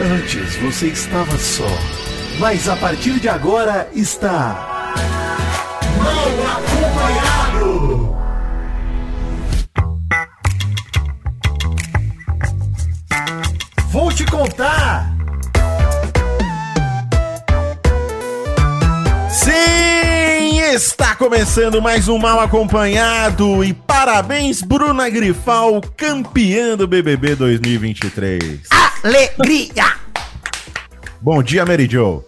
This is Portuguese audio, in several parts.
Antes você estava só, mas a partir de agora está. Mal acompanhado! Vou te contar! Sim, está começando mais um Mal Acompanhado e parabéns Bruna Grifal, campeã do BBB 2023. Alegria! Bom dia, Mary Jo.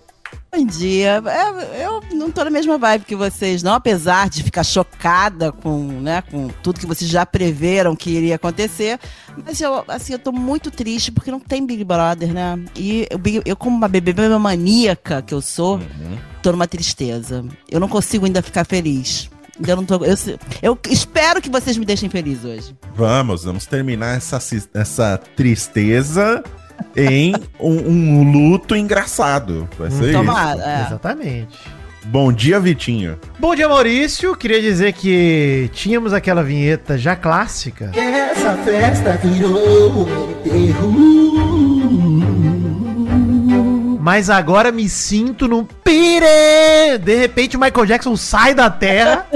Bom dia. É, Eu não tô na mesma vibe que vocês, não, apesar de ficar chocada com, né, com tudo que vocês já preveram que iria acontecer. Mas eu, assim, eu tô muito triste porque não tem Big Brother, né? E eu, eu como uma BBB maníaca que eu sou, tô numa tristeza. Eu não consigo ainda ficar feliz. Ainda não tô, eu, eu espero que vocês me deixem feliz hoje. Vamos, vamos terminar essa, essa tristeza em um, um luto engraçado. Vai ser isso. Tomara. É. Exatamente. Bom dia, Vitinho. Bom dia, Maurício. Queria dizer que tínhamos aquela vinheta já clássica. Essa festa virou Mas agora me sinto num pire. De repente o Michael Jackson sai da terra.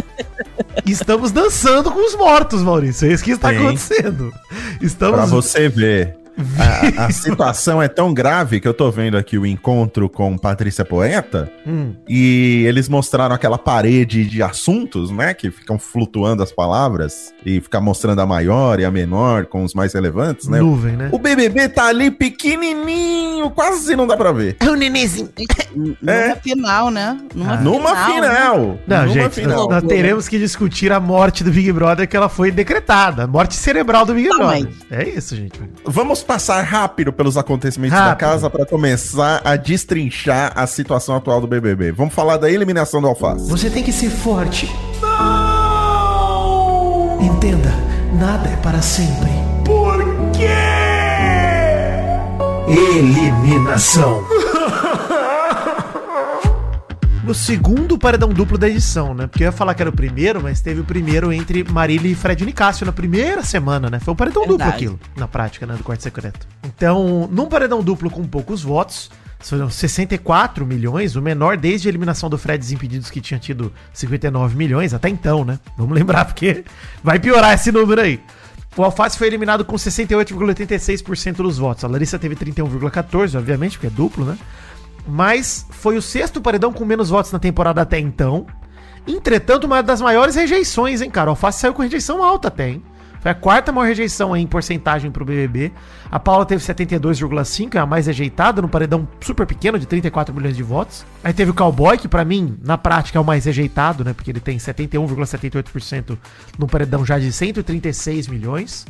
e estamos dançando com os mortos, Maurício. É isso que está Sim. acontecendo. Estamos. Pra você ver. A, a situação é tão grave que eu tô vendo aqui o encontro com Patrícia Poeta Hum, e eles mostraram aquela parede de assuntos, né? Que ficam flutuando as palavras e ficar mostrando a maior e a menor com os mais relevantes, né? nuvem, né? O BBB tá ali pequenininho, quase não dá pra ver. É o nenenzinho. Numa É. final, né? Numa, Numa né? final. Não, numa gente, final. nós, teremos que discutir a morte do Big Brother que ela foi decretada. Morte cerebral do Big Também. Brother. É isso, gente. Vamos passar rápido pelos acontecimentos da Rápido. casa pra começar a destrinchar a situação atual do BBB. Vamos falar da eliminação do Alface. Você tem que ser forte. Entenda, nada é para sempre. Eliminação. No segundo paredão duplo da edição, né? Porque eu ia falar que era o primeiro, mas teve o primeiro entre Marília e Fred Nicásio na primeira semana, né? Foi um paredão duplo Verdade. aquilo, na prática, né? Do quarto secreto. Então, num paredão duplo com poucos votos, foram 64 milhões, o menor desde a eliminação do Fred Desimpedidos, que tinha tido 59 milhões, até então, né? Vamos lembrar, porque vai piorar esse número aí. O Alface foi eliminado com 68,86% dos votos. A Larissa teve 31,14%, obviamente, porque é duplo, né? Mas foi o sexto paredão com menos votos na temporada até então. Entretanto, uma das maiores rejeições, hein, cara? O Alface saiu com rejeição alta até, hein? Foi a quarta maior rejeição em porcentagem pro BBB. A Paula teve 72,5, é a mais rejeitada, num paredão super pequeno de 34 milhões de votos. Aí teve o Cowboy, que pra mim, na prática, é o mais rejeitado, né? Porque ele tem 71,78% num paredão já de 136 milhões.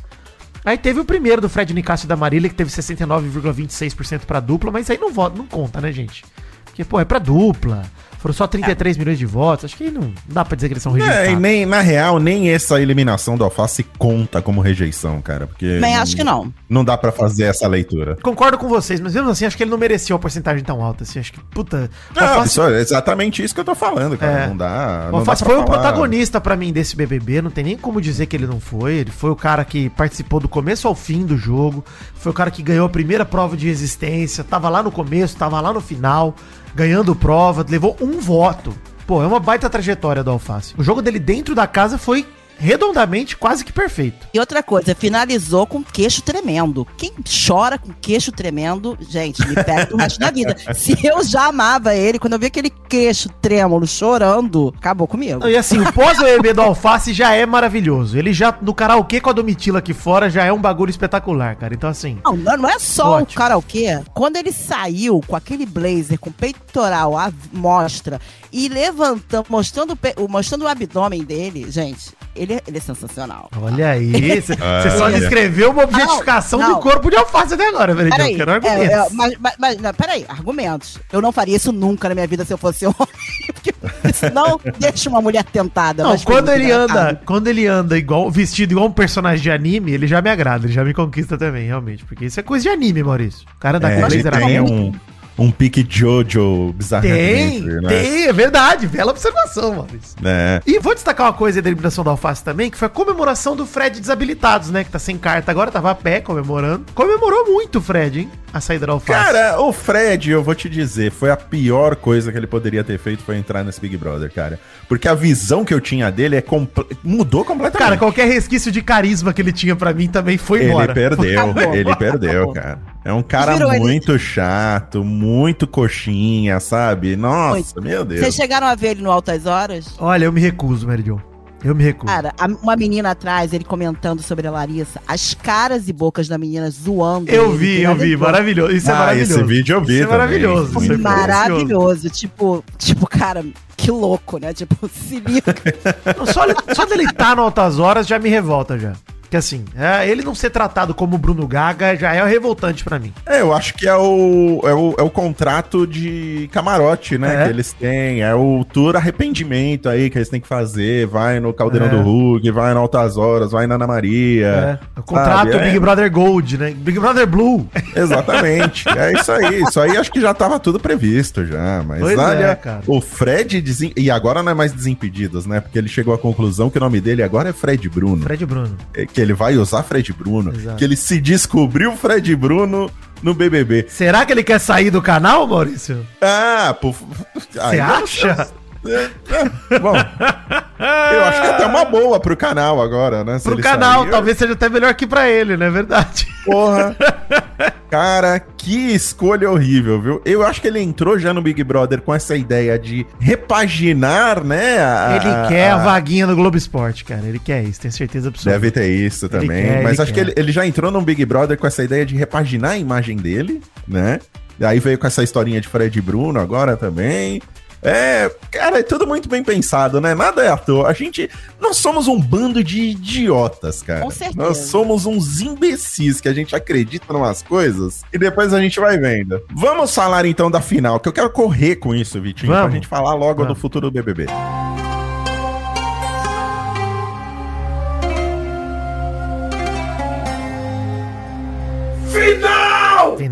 Aí teve o primeiro do Fred Nicásio da Marília, que teve 69,26% pra dupla, mas aí não, vota, não conta, né, gente? Porque, pô, é pra dupla. Foram só 33 milhões de votos. Acho que não dá pra dizer que eles são É, e rejeitados. nem, na real, nem essa eliminação do Alface conta como rejeição, cara. Porque. Também acho que não. Não dá pra fazer essa leitura. Concordo com vocês, mas mesmo assim, acho que ele não merecia uma porcentagem tão alta. Assim, acho que, puta. o Não, Alface- isso é exatamente isso que eu tô falando, cara. É. Não dá. O não Alface foi o falar. protagonista pra mim desse BBB, não tem nem como dizer que ele não foi. Ele foi o cara que participou do começo ao fim do jogo, foi o cara que ganhou a primeira prova de resistência, tava lá no começo, tava lá no final, ganhando prova, levou um voto. Pô, é uma baita trajetória do Alface. O jogo dele dentro da casa foi redondamente quase que perfeito. E outra coisa, finalizou com queixo tremendo. Quem chora com queixo tremendo, gente, me pega pro resto da vida. Se eu já amava ele, quando eu vi aquele queixo trêmulo chorando, acabou comigo. E assim, o pós-BBB do Alface já é maravilhoso. Ele já, no karaokê com a Domitila aqui fora, já é um bagulho espetacular, cara. Então assim... Não, não é só Ótimo. o karaokê. Quando ele saiu com aquele blazer com peitoral à mostra e levantando, mostrando, o mostrando o abdômen dele, gente, ele, é- ele é sensacional. Olha aí, você só Olha. descreveu uma objetificação Não, não. do corpo de alface até agora, velho. Eu Peraí, quero é, argumentos. é, mas, mas, mas não, peraí, argumentos. Eu não faria isso nunca na minha vida se eu fosse homem. Porque isso não deixa uma mulher tentada. Não, mas quando ele anda, quando ele anda igual, vestido igual um personagem de anime, ele já me agrada, ele já me conquista também, realmente. Porque isso é coisa de anime, Maurício. O cara anda É, com ele laser tem aberto. um, um pique Jojo bizarro. Tem, tem, é verdade. Bela observação, Maurício. É. E vou destacar uma coisa da eliminação da Alface também, que foi a comemoração do Fred Desabilitados, né? Que tá sem carta agora, tava a pé comemorando. Comemorou muito o Fred, hein? A saída da Alface. Cara, o Fred, eu vou te dizer, foi a pior coisa que ele poderia ter feito foi entrar nesse Big Brother, cara. Porque a visão que eu tinha dele é comple- mudou completamente. Cara, qualquer resquício de carisma que ele tinha pra mim também foi ele embora. perdeu, Acabou. ele perdeu, cara. É um cara Virou ele. muito chato, muito coxinha, sabe? Nossa, Muito. meu Deus. Vocês chegaram a ver ele no Altas Horas? Olha, eu me recuso, Mary Jo. Eu me recuso. Cara, a- uma menina atrás, ele comentando sobre a Larissa, as caras e bocas da menina zoando. eu ele, vi, eu vi. Maravilhoso. Isso é Ah, maravilhoso. esse vídeo eu vi Isso é também. maravilhoso. É bom. Maravilhoso. Tipo, tipo, cara, que louco, né? Tipo, se liga. Não, Só, só dele estar no Altas Horas já me revolta já. Que assim, é, ele não ser tratado como Bruno Gaga já é revoltante pra mim. É, eu acho que é o, é o, é o contrato de camarote, né? É. Que eles têm. É o tour arrependimento aí que eles têm que fazer. Vai no Caldeirão É. do Hulk, vai no Altas Horas, vai na Ana Maria. É. O contrato? É. Big Brother Gold, né? Big Brother Blue. Exatamente. é isso aí. Isso aí acho que já tava tudo previsto já. Mas Pois é, olha, cara. o Fred. Desem... E agora não é mais Desimpedidos, né? Porque ele chegou à conclusão que o nome dele agora é Fred Bruno. Fred Bruno. É, Que ele vai usar Fred Bruno. Exato. Que ele se descobriu Fred Bruno no BBB. Será que ele quer sair do canal, Maurício? Ah, pô. Você acha? Bom, eu acho que é até uma boa pro canal agora, né? Se Pro canal, sair. talvez seja até melhor que pra ele, não é verdade? Porra. Cara, que escolha horrível, viu? Eu acho que ele entrou já no Big Brother com essa ideia de repaginar, né? a- Ele quer a vaguinha no Globo Esporte, cara. Ele quer isso, tenho certeza absoluta. Deve ter isso também. quer, Mas acho que quer. ele, ele já entrou no Big Brother com essa ideia de repaginar a imagem dele, né? E aí veio com essa historinha de Fred Bruno agora também. É, cara, é tudo muito bem pensado, né? Nada é à toa. A gente. Nós somos um bando de idiotas, cara. Com certeza. Nós somos uns imbecis que a gente acredita em umas coisas e depois a gente vai vendo. Vamos falar então da final, que eu quero correr com isso, Vitinho, Vamos. pra gente falar logo Vamos. do futuro do BBB.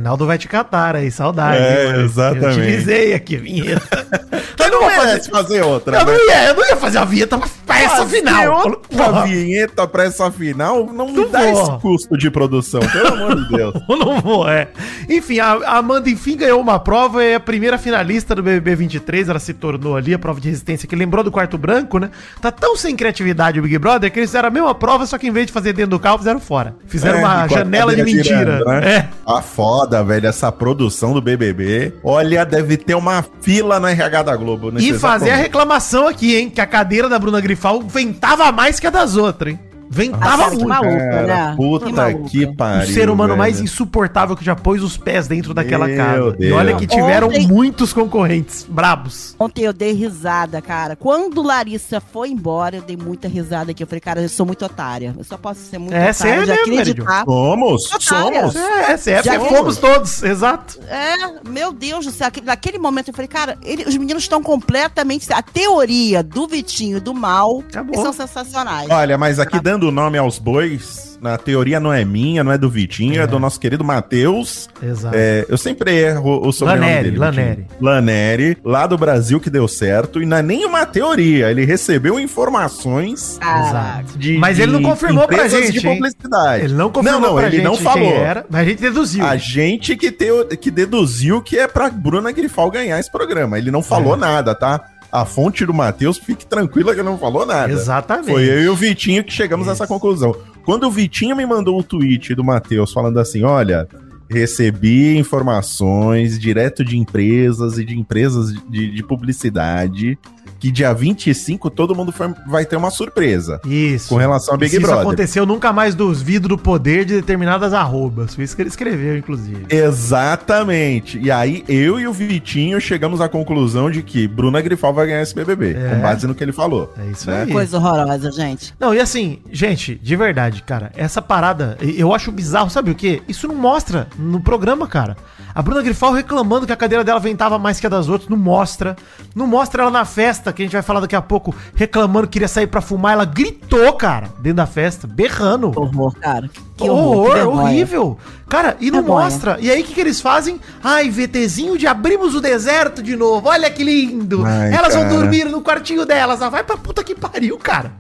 Finaldo vai te catar aí, saudade. É, hein, exatamente. Eu utilizei aqui a vinheta. Eu não merece fazer outra, Eu né? não ia, eu não ia fazer a vinheta pra, essa Fazer final. Porra, vinheta pra essa final não me dá vou. esse custo de produção, pelo amor de Deus. Eu não vou, é. Enfim, a Amanda, enfim, ganhou uma prova, é a primeira finalista do BBB 23, ela se tornou ali a prova de resistência, que lembrou do quarto branco, né? Tá tão sem criatividade o Big Brother que eles fizeram a mesma prova, só que em vez de fazer dentro do carro, fizeram fora. Fizeram É, uma janela de mentira. girando, né? É. A foda, velho, essa produção do BBB. Olha, deve ter uma fila no RH da Globo. nesse E fazer a reclamação aqui, hein? Que a cadeira da Bruna Grifal ventava mais que a das outras, hein? Ventava que muito. maluco, Cara, né? puta Que que, maluco. pariu. o ser humano velho. mais insuportável que já pôs os pés dentro daquela Meu casa. E Deus. olha que tiveram Ontem- muitos concorrentes brabos. Ontem eu dei risada, cara. Quando Larissa foi embora, eu dei muita risada aqui. Eu falei, cara, eu sou muito otária. Eu só posso ser muito É, você é de mesmo, acreditar. Somos, Otária. somos. É, CF Já fomos todos, exato. É, meu Deus do céu. aquele- Naquele momento eu falei, cara, ele- os meninos estão completamente. A teoria do Vitinho e do mal Acabou. são sensacionais. Olha, mas aqui dando nome aos bois, na teoria não é minha, não é do Vitinho, é, do nosso querido Matheus. Exato. É, eu sempre erro o sobrenome Laneri, dele. Laneri. Vitinho. Laneri, lá do Brasil que deu certo. E não é nem uma teoria, ele recebeu informações Caraca. de. Mas ele não confirmou pra gente, de hein? publicidade. Ele não confirmou não, não, pra ele gente não falou. era, mas a gente deduziu. A gente que, teu, que deduziu que é pra Bruna Grifal ganhar esse programa. Ele não falou É. nada, tá? A fonte do Matheus, fique tranquila que não falou nada. Exatamente. Foi eu e o Vitinho que chegamos a essa Isso. conclusão. Quando o Vitinho me mandou o tweet do Matheus falando assim: olha, recebi informações direto de empresas e de empresas de, de publicidade que dia 25 todo mundo foi- vai ter uma surpresa Isso. com relação a Big Se isso Brother. aconteceu, nunca mais duvido do poder de determinadas arrobas. Foi isso que ele escreveu, inclusive. Exatamente. E aí, eu e o Vitinho chegamos à conclusão de que Bruna Grifal vai ganhar esse BBB, É. com base no que ele falou. É isso né? aí. Coisa horrorosa, gente. Não, e assim, gente, de verdade, cara, essa parada, eu acho bizarro, sabe o quê? Isso não mostra no programa, cara. A Bruna Grifal reclamando que a cadeira dela ventava mais que a das outras, não mostra. Não mostra ela na festa que a gente vai falar daqui a pouco, reclamando que queria sair pra fumar, ela gritou, cara, dentro da festa, berrando. Horror, cara. Que horror, horror, que horrível. Cara, e não Vergonha. mostra. E aí, o que, que eles fazem? Ai, VTzinho de abrimos o deserto de novo. Olha que lindo. Ai, Elas cara. vão dormir no quartinho delas. Ah, vai pra puta que pariu, cara.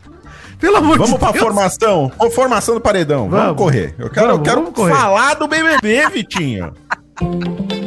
Pelo amor Vamos pra Deus. formação. Ô, formação do paredão. Vamos, Vamos. correr. Eu quero, Vamos, eu quero vamos correr. falar do BBB, Vitinho. Thank you.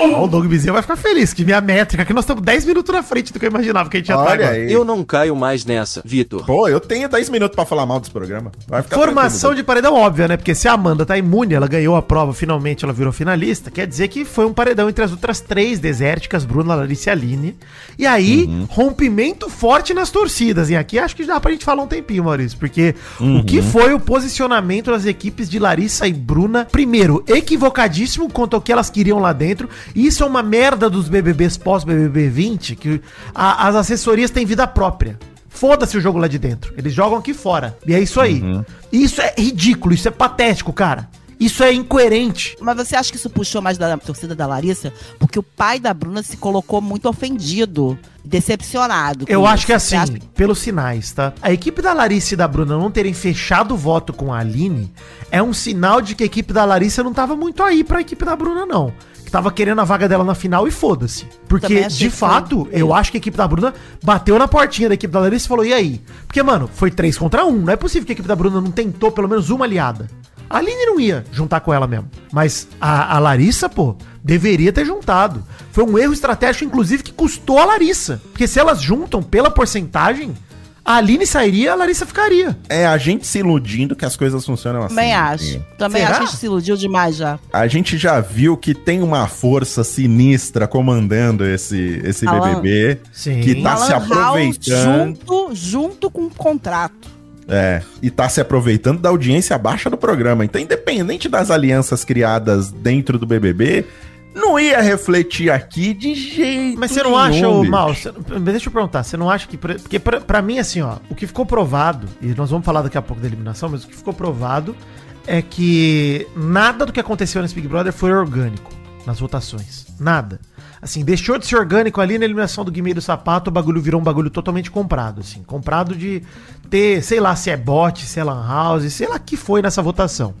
Ó, O Doug Bezerra vai ficar feliz, que minha métrica, que nós estamos 10 minutos na frente do que eu imaginava que a gente ia Olha aí. Eu não caio mais nessa, Vitor. Pô, eu tenho 10 minutos pra falar mal desse programa. Vai ficar Formação de paredão óbvia, né? Porque se a Amanda tá imune, ela ganhou a prova, finalmente ela virou finalista, quer dizer que foi um paredão entre as outras três desérticas, Bruna, Larissa e Aline. E aí, Uhum. rompimento forte nas torcidas. E aqui acho que dá pra gente falar um tempinho, Maurício, porque o Uhum. que foi o posicionamento das equipes de Larissa e Bruna? Primeiro, equivocadíssimo quanto ao que elas queriam lá dentro. E isso é uma merda dos BBBs pós-BBB 20, que a- as assessorias têm vida própria. Foda-se o jogo lá de dentro. Eles jogam aqui fora. E é isso aí. Isso é ridículo, isso é patético, cara. Isso é incoerente. Mas você acha que isso puxou mais da torcida da Larissa? Porque o pai da Bruna se colocou muito ofendido, decepcionado. Eu isso. acho que Você assim, acha pelos sinais, tá? A equipe da Larissa e da Bruna não terem fechado o voto com a Aline é um sinal de que a equipe da Larissa não tava muito aí pra equipe da Bruna, não. Tava querendo a vaga dela na final e foda-se. Porque, de que foi- fato, eu acho que a equipe da Bruna bateu na portinha da equipe da Larissa e falou: e aí? Porque, mano, foi 3 contra 1. Não é possível que a equipe da Bruna não tentou pelo menos uma aliada. A Aline não ia juntar com ela mesmo. Mas a, a Larissa, pô, deveria ter juntado. Foi um erro estratégico, inclusive, que custou a Larissa. Porque se elas juntam pela porcentagem, a Aline sairia, a Larissa ficaria. É a gente se iludindo que as coisas funcionam assim. Também acho. Também Será? acho que a gente se iludiu demais já. A gente já viu que tem uma força sinistra comandando esse, esse Alan. BBB. Sim. Que tá se Alan House aproveitando. junto, junto com o contrato. É, e tá se aproveitando da audiência baixa do programa. Então, independente das alianças criadas dentro do BBB, não ia refletir aqui de jeito Mas você não nenhum, acha, ô. Mal, você- deixa eu perguntar, você não acha que. por- Porque pra, pra mim, assim, ó, o que ficou provado, e nós vamos falar daqui a pouco da eliminação, mas o que ficou provado é que nada do que aconteceu nesse Big Brother foi orgânico nas votações. Nada. Assim, deixou de ser orgânico ali na eliminação do Guimê do Sapato, o bagulho virou um bagulho totalmente comprado, assim. Comprado de ter, sei lá, se é bot, se é lan house, sei lá que foi nessa votação.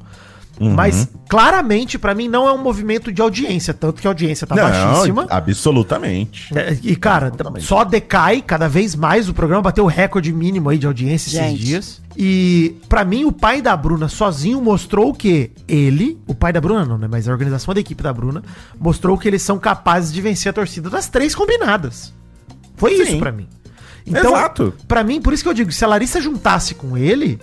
Uhum. Mas claramente, pra mim, não é um movimento de audiência, tanto que a audiência tá Não, baixíssima. absolutamente. É, E, cara, Exatamente. só decai cada vez mais. O programa bateu o recorde mínimo aí de audiência esses Gente. dias. E, pra mim, o pai da Bruna sozinho mostrou o que ele, o pai da Bruna não, né? Mas a organização da equipe da Bruna, mostrou que eles são capazes de vencer a torcida das três combinadas. Foi Sim. isso pra mim. Então, Exato. pra mim, por isso que eu digo, se a Larissa juntasse com ele,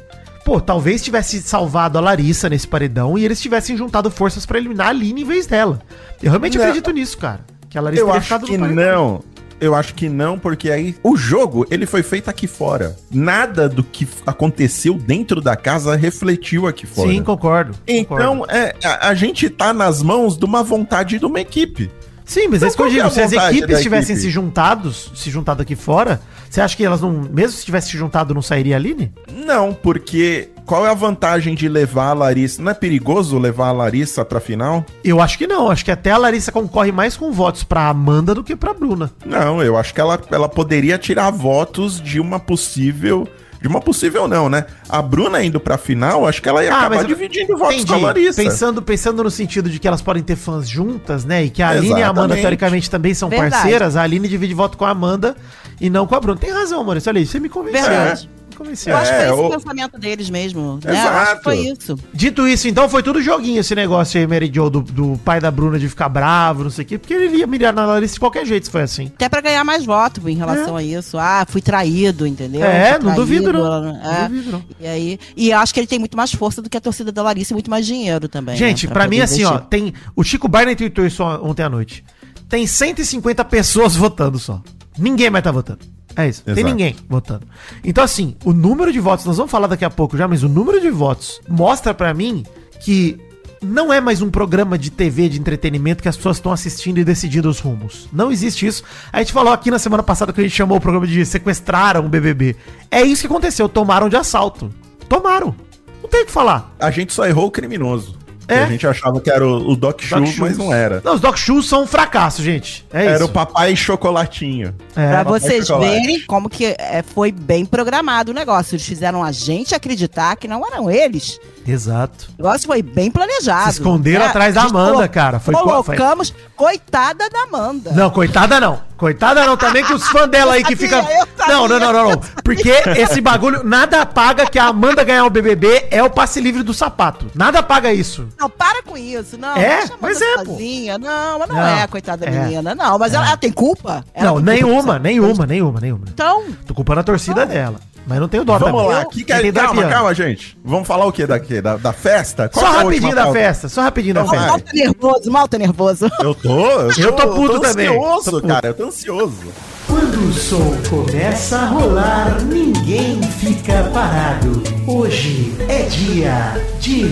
pô, talvez tivesse salvado a Larissa nesse paredão e eles tivessem juntado forças pra eliminar a Aline em vez dela. Eu realmente Não. acredito nisso, cara. Que a Larissa Eu acho que não. Eu acho que não, porque aí o jogo ele foi feito aqui fora. Nada do que aconteceu dentro da casa refletiu aqui fora. Sim, concordo. Então, concordo. é, a, a gente tá nas mãos de uma vontade de uma equipe. Sim, mas é Então, isso que eu é digo. a Se as equipes tivessem equipe? se juntados, se juntado aqui fora, você acha que elas não. Mesmo se tivessem se juntado, não sairia a Aline? Não, porque qual é a vantagem de levar a Larissa? Não é perigoso levar a Larissa pra final? Eu acho que não. Acho que até a Larissa concorre mais com votos pra Amanda do que pra Bruna. Não, eu acho que ela, ela poderia tirar votos de uma possível. De uma possível não, né? A Bruna indo pra final, acho que ela ia Ah, acabar mas eu- dividindo votos Entendi. com a Larissa. Pensando, pensando no sentido de que elas podem ter fãs juntas, né? E que a Aline e a Amanda, Exatamente. teoricamente, também são Verdade. parceiras. A Aline divide voto com a Amanda e não com a Bruna. Tem razão, Maurício. Olha aí, você me convenceu. Verdade. Me convenceu. Eu acho que foi É, esse o- pensamento deles mesmo. Né? Eu Exato. acho que foi isso. Dito isso, então foi tudo joguinho esse negócio aí, Mary Jo, do, do pai da Bruna de ficar bravo, não sei o quê, porque ele ia mirar na Larissa de qualquer jeito se foi assim. Até pra ganhar mais voto em relação a isso. Ah, fui traído, entendeu? É, Fui não duvido, não. ela Não É. duvido, não. E aí, e eu acho que ele tem muito mais força do que a torcida da Larissa e muito mais dinheiro também. Gente, né, pra, mim, poder assim, ó, investir. tem. O Chico Barney tweetou isso ontem à noite. Tem 150 pessoas votando só. Ninguém mais tá votando. É isso. Tem Exato. ninguém votando. Então, assim, o número de votos, nós vamos falar daqui a pouco já, mas o número de votos mostra pra mim que não é mais um programa de TV de entretenimento que as pessoas estão assistindo e decidindo os rumos. Não existe isso. A gente falou aqui na semana passada que a gente chamou o programa de sequestraram o BBB. É isso que aconteceu. Tomaram de assalto. Tomaram. Não tem o que falar. A gente só errou o criminoso. É. A gente achava que era o, o Doc, Doc Shoes, mas não era. Não, os Doc Shoes são um fracasso, gente. É Era isso. o Papai Chocolatinho. É. Pra Papai vocês Chocolate. verem como que é, foi bem programado o negócio. Eles fizeram a gente acreditar que não eram eles. Exato. O negócio foi bem planejado. Se esconderam né? atrás da Amanda, colo- cara. Foi, foi- Colocamos, coitada da Amanda. Não, coitada não. Coitada não também, que os fãs dela aí que Eu fica. sabia, eu sabia. Não, não, não, não, não. Porque esse bagulho, nada paga que a Amanda ganhar o BBB é o passe livre do sapato. Nada paga isso. Não, para com isso. Não, É? Amanda Mas é, pô. sozinha. Não, mas não, Não, é, coitada da é. menina. Não, mas ela, ela tem culpa? Ela não, tem culpa nenhuma, por nenhuma, nenhuma, nenhuma. Então, Tô culpando a torcida dela. Mas não tenho dó Vamos também. lá, Eu- que é, é calma, calma, gente. Vamos falar o que daqui? Da, da festa? Qual Só é rapidinho da pauta? festa, só rapidinho da Então festa. mal tá nervoso, mal tá nervoso. Eu tô, Eu tô puto também. ansioso, Tô puto. cara, eu tô ansioso. Quando o som começa a rolar, ninguém fica parado. Hoje é dia de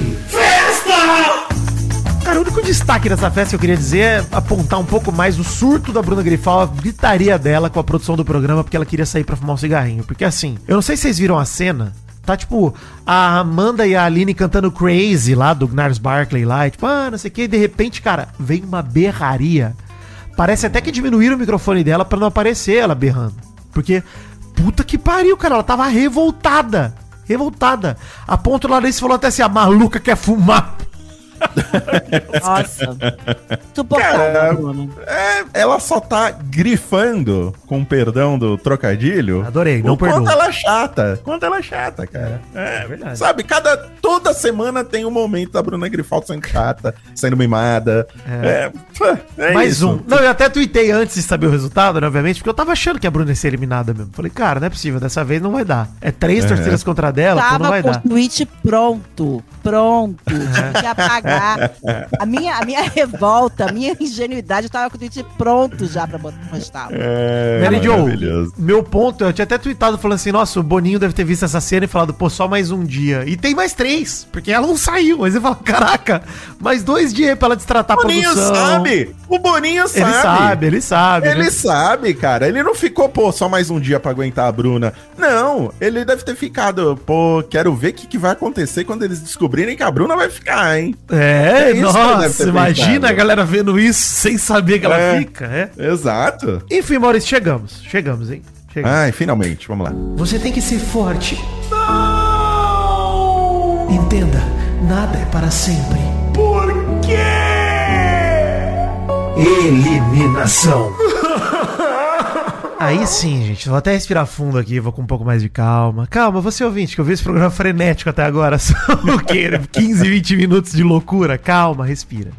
Cara, o único destaque dessa festa que eu queria dizer é apontar um pouco mais o surto da Bruna Grifal, a gritaria dela com a produção do programa, porque ela queria sair pra fumar um cigarrinho. Porque assim, eu não sei se vocês viram a cena, tá tipo a Amanda e a Aline cantando Crazy lá do Gnars Barkley lá, e tipo, ah, não sei o que, e de repente, cara, vem uma berraria. Parece até que diminuíram o microfone dela pra não aparecer ela berrando. Porque, puta que pariu, cara, ela tava revoltada. Revoltada. A ponto desse falou até assim: a maluca quer fumar. Nossa. Cara, Bruno. É, ela só tá grifando, com perdão do trocadilho. Adorei, não o quanto perdoa. ela é chata. Quanto ela é chata, cara. É, verdade. Sabe, cada, toda semana tem um momento da Bruna Grifaldo sendo chata, sendo mimada. É, pô, é Mais isso. um. Não, eu até tuitei antes de saber o resultado, né, obviamente, porque eu tava achando que a Bruna ia ser eliminada mesmo. Falei, cara, não é possível, dessa vez não vai dar. É três É. torcidas contra a dela, então não Tava vai com dar. o tweet pronto. Pronto. Tive que apagar. A minha, a minha revolta, a minha ingenuidade, eu tava com o tweet pronto já pra botar- postar. É, Mary Jo, maravilhoso. meu ponto, eu tinha até tweetado falando assim, nossa, o Boninho deve ter visto essa cena e falado, pô, só mais um dia. E tem mais três, porque ela não saiu. Aí você fala, caraca, mais dois dias aí pra ela destratar O a Boninho produção. sabe! O Boninho sabe! Ele sabe, ele sabe. Ele né? sabe, cara. Ele não ficou, pô, só mais um dia pra aguentar a Bruna. Não, ele deve ter ficado, pô, quero ver o que, que vai acontecer quando eles descobrirem que a Bruna vai ficar, hein? É, É nossa, imagina a galera vendo isso sem saber que ela É. fica, é. Exato. Enfim, Maurício, chegamos. Chegamos, hein? Chegamos. Ai, finalmente, vamos lá. Você tem que ser forte. Entenda, nada é para sempre. Por quê? Eliminação. Aí sim, gente. Vou até respirar fundo aqui, vou com um pouco mais de calma. Calma, você ouvinte, que eu vi esse programa frenético até agora. São o quê? 15, 20 minutos de loucura. Calma, respira.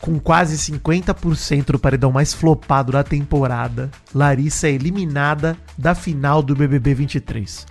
Com quase 50% do paredão mais flopado da temporada, Larissa é eliminada da final do BBB 23.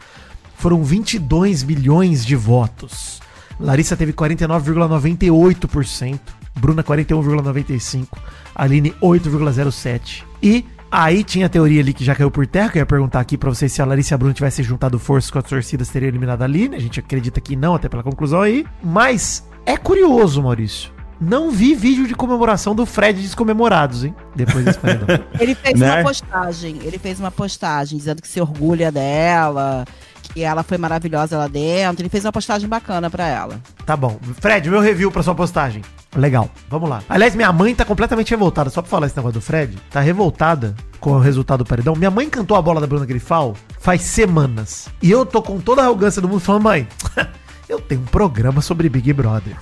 Foram 22 milhões de votos. Larissa teve 49,98%, Bruna 41,95%, Aline 8,07%. E aí tinha a teoria ali que já caiu por terra, que eu ia perguntar aqui pra vocês se a Larissa e a Bruna tivessem juntado forças com as torcidas, teriam eliminado a Aline. A gente acredita que não, até pela conclusão aí. Mas é curioso, Maurício. Não vi vídeo de comemoração do Fred descomemorados, hein? Depois desse paredão. Ele fez Né? uma postagem, ele fez uma postagem dizendo que se orgulha dela, que ela foi maravilhosa lá dentro. Ele fez uma postagem bacana pra ela. Tá bom. Fred, meu review pra sua postagem. Legal, vamos lá. Aliás, minha mãe tá completamente revoltada. Só pra falar esse negócio do Fred, tá revoltada com o resultado do paredão. Minha mãe cantou a bola da Bruna Grifal faz semanas. E eu tô com toda a arrogância do mundo falando, mãe, eu tenho um programa sobre Big Brother.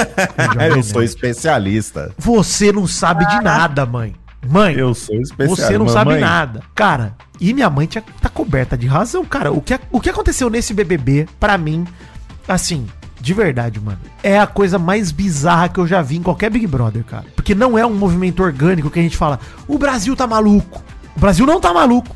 eu sou especialista. Você não sabe de nada, mãe. Mãe, Eu sou especialista. você não sabe nada. Cara, e minha mãe tinha, tá coberta de razão, cara. O que, o que aconteceu nesse BBB, pra mim, assim, de verdade, mano, é a coisa mais bizarra que eu já vi em qualquer Big Brother, cara. Porque não é um movimento orgânico que a gente fala, o Brasil tá maluco. O Brasil não tá maluco.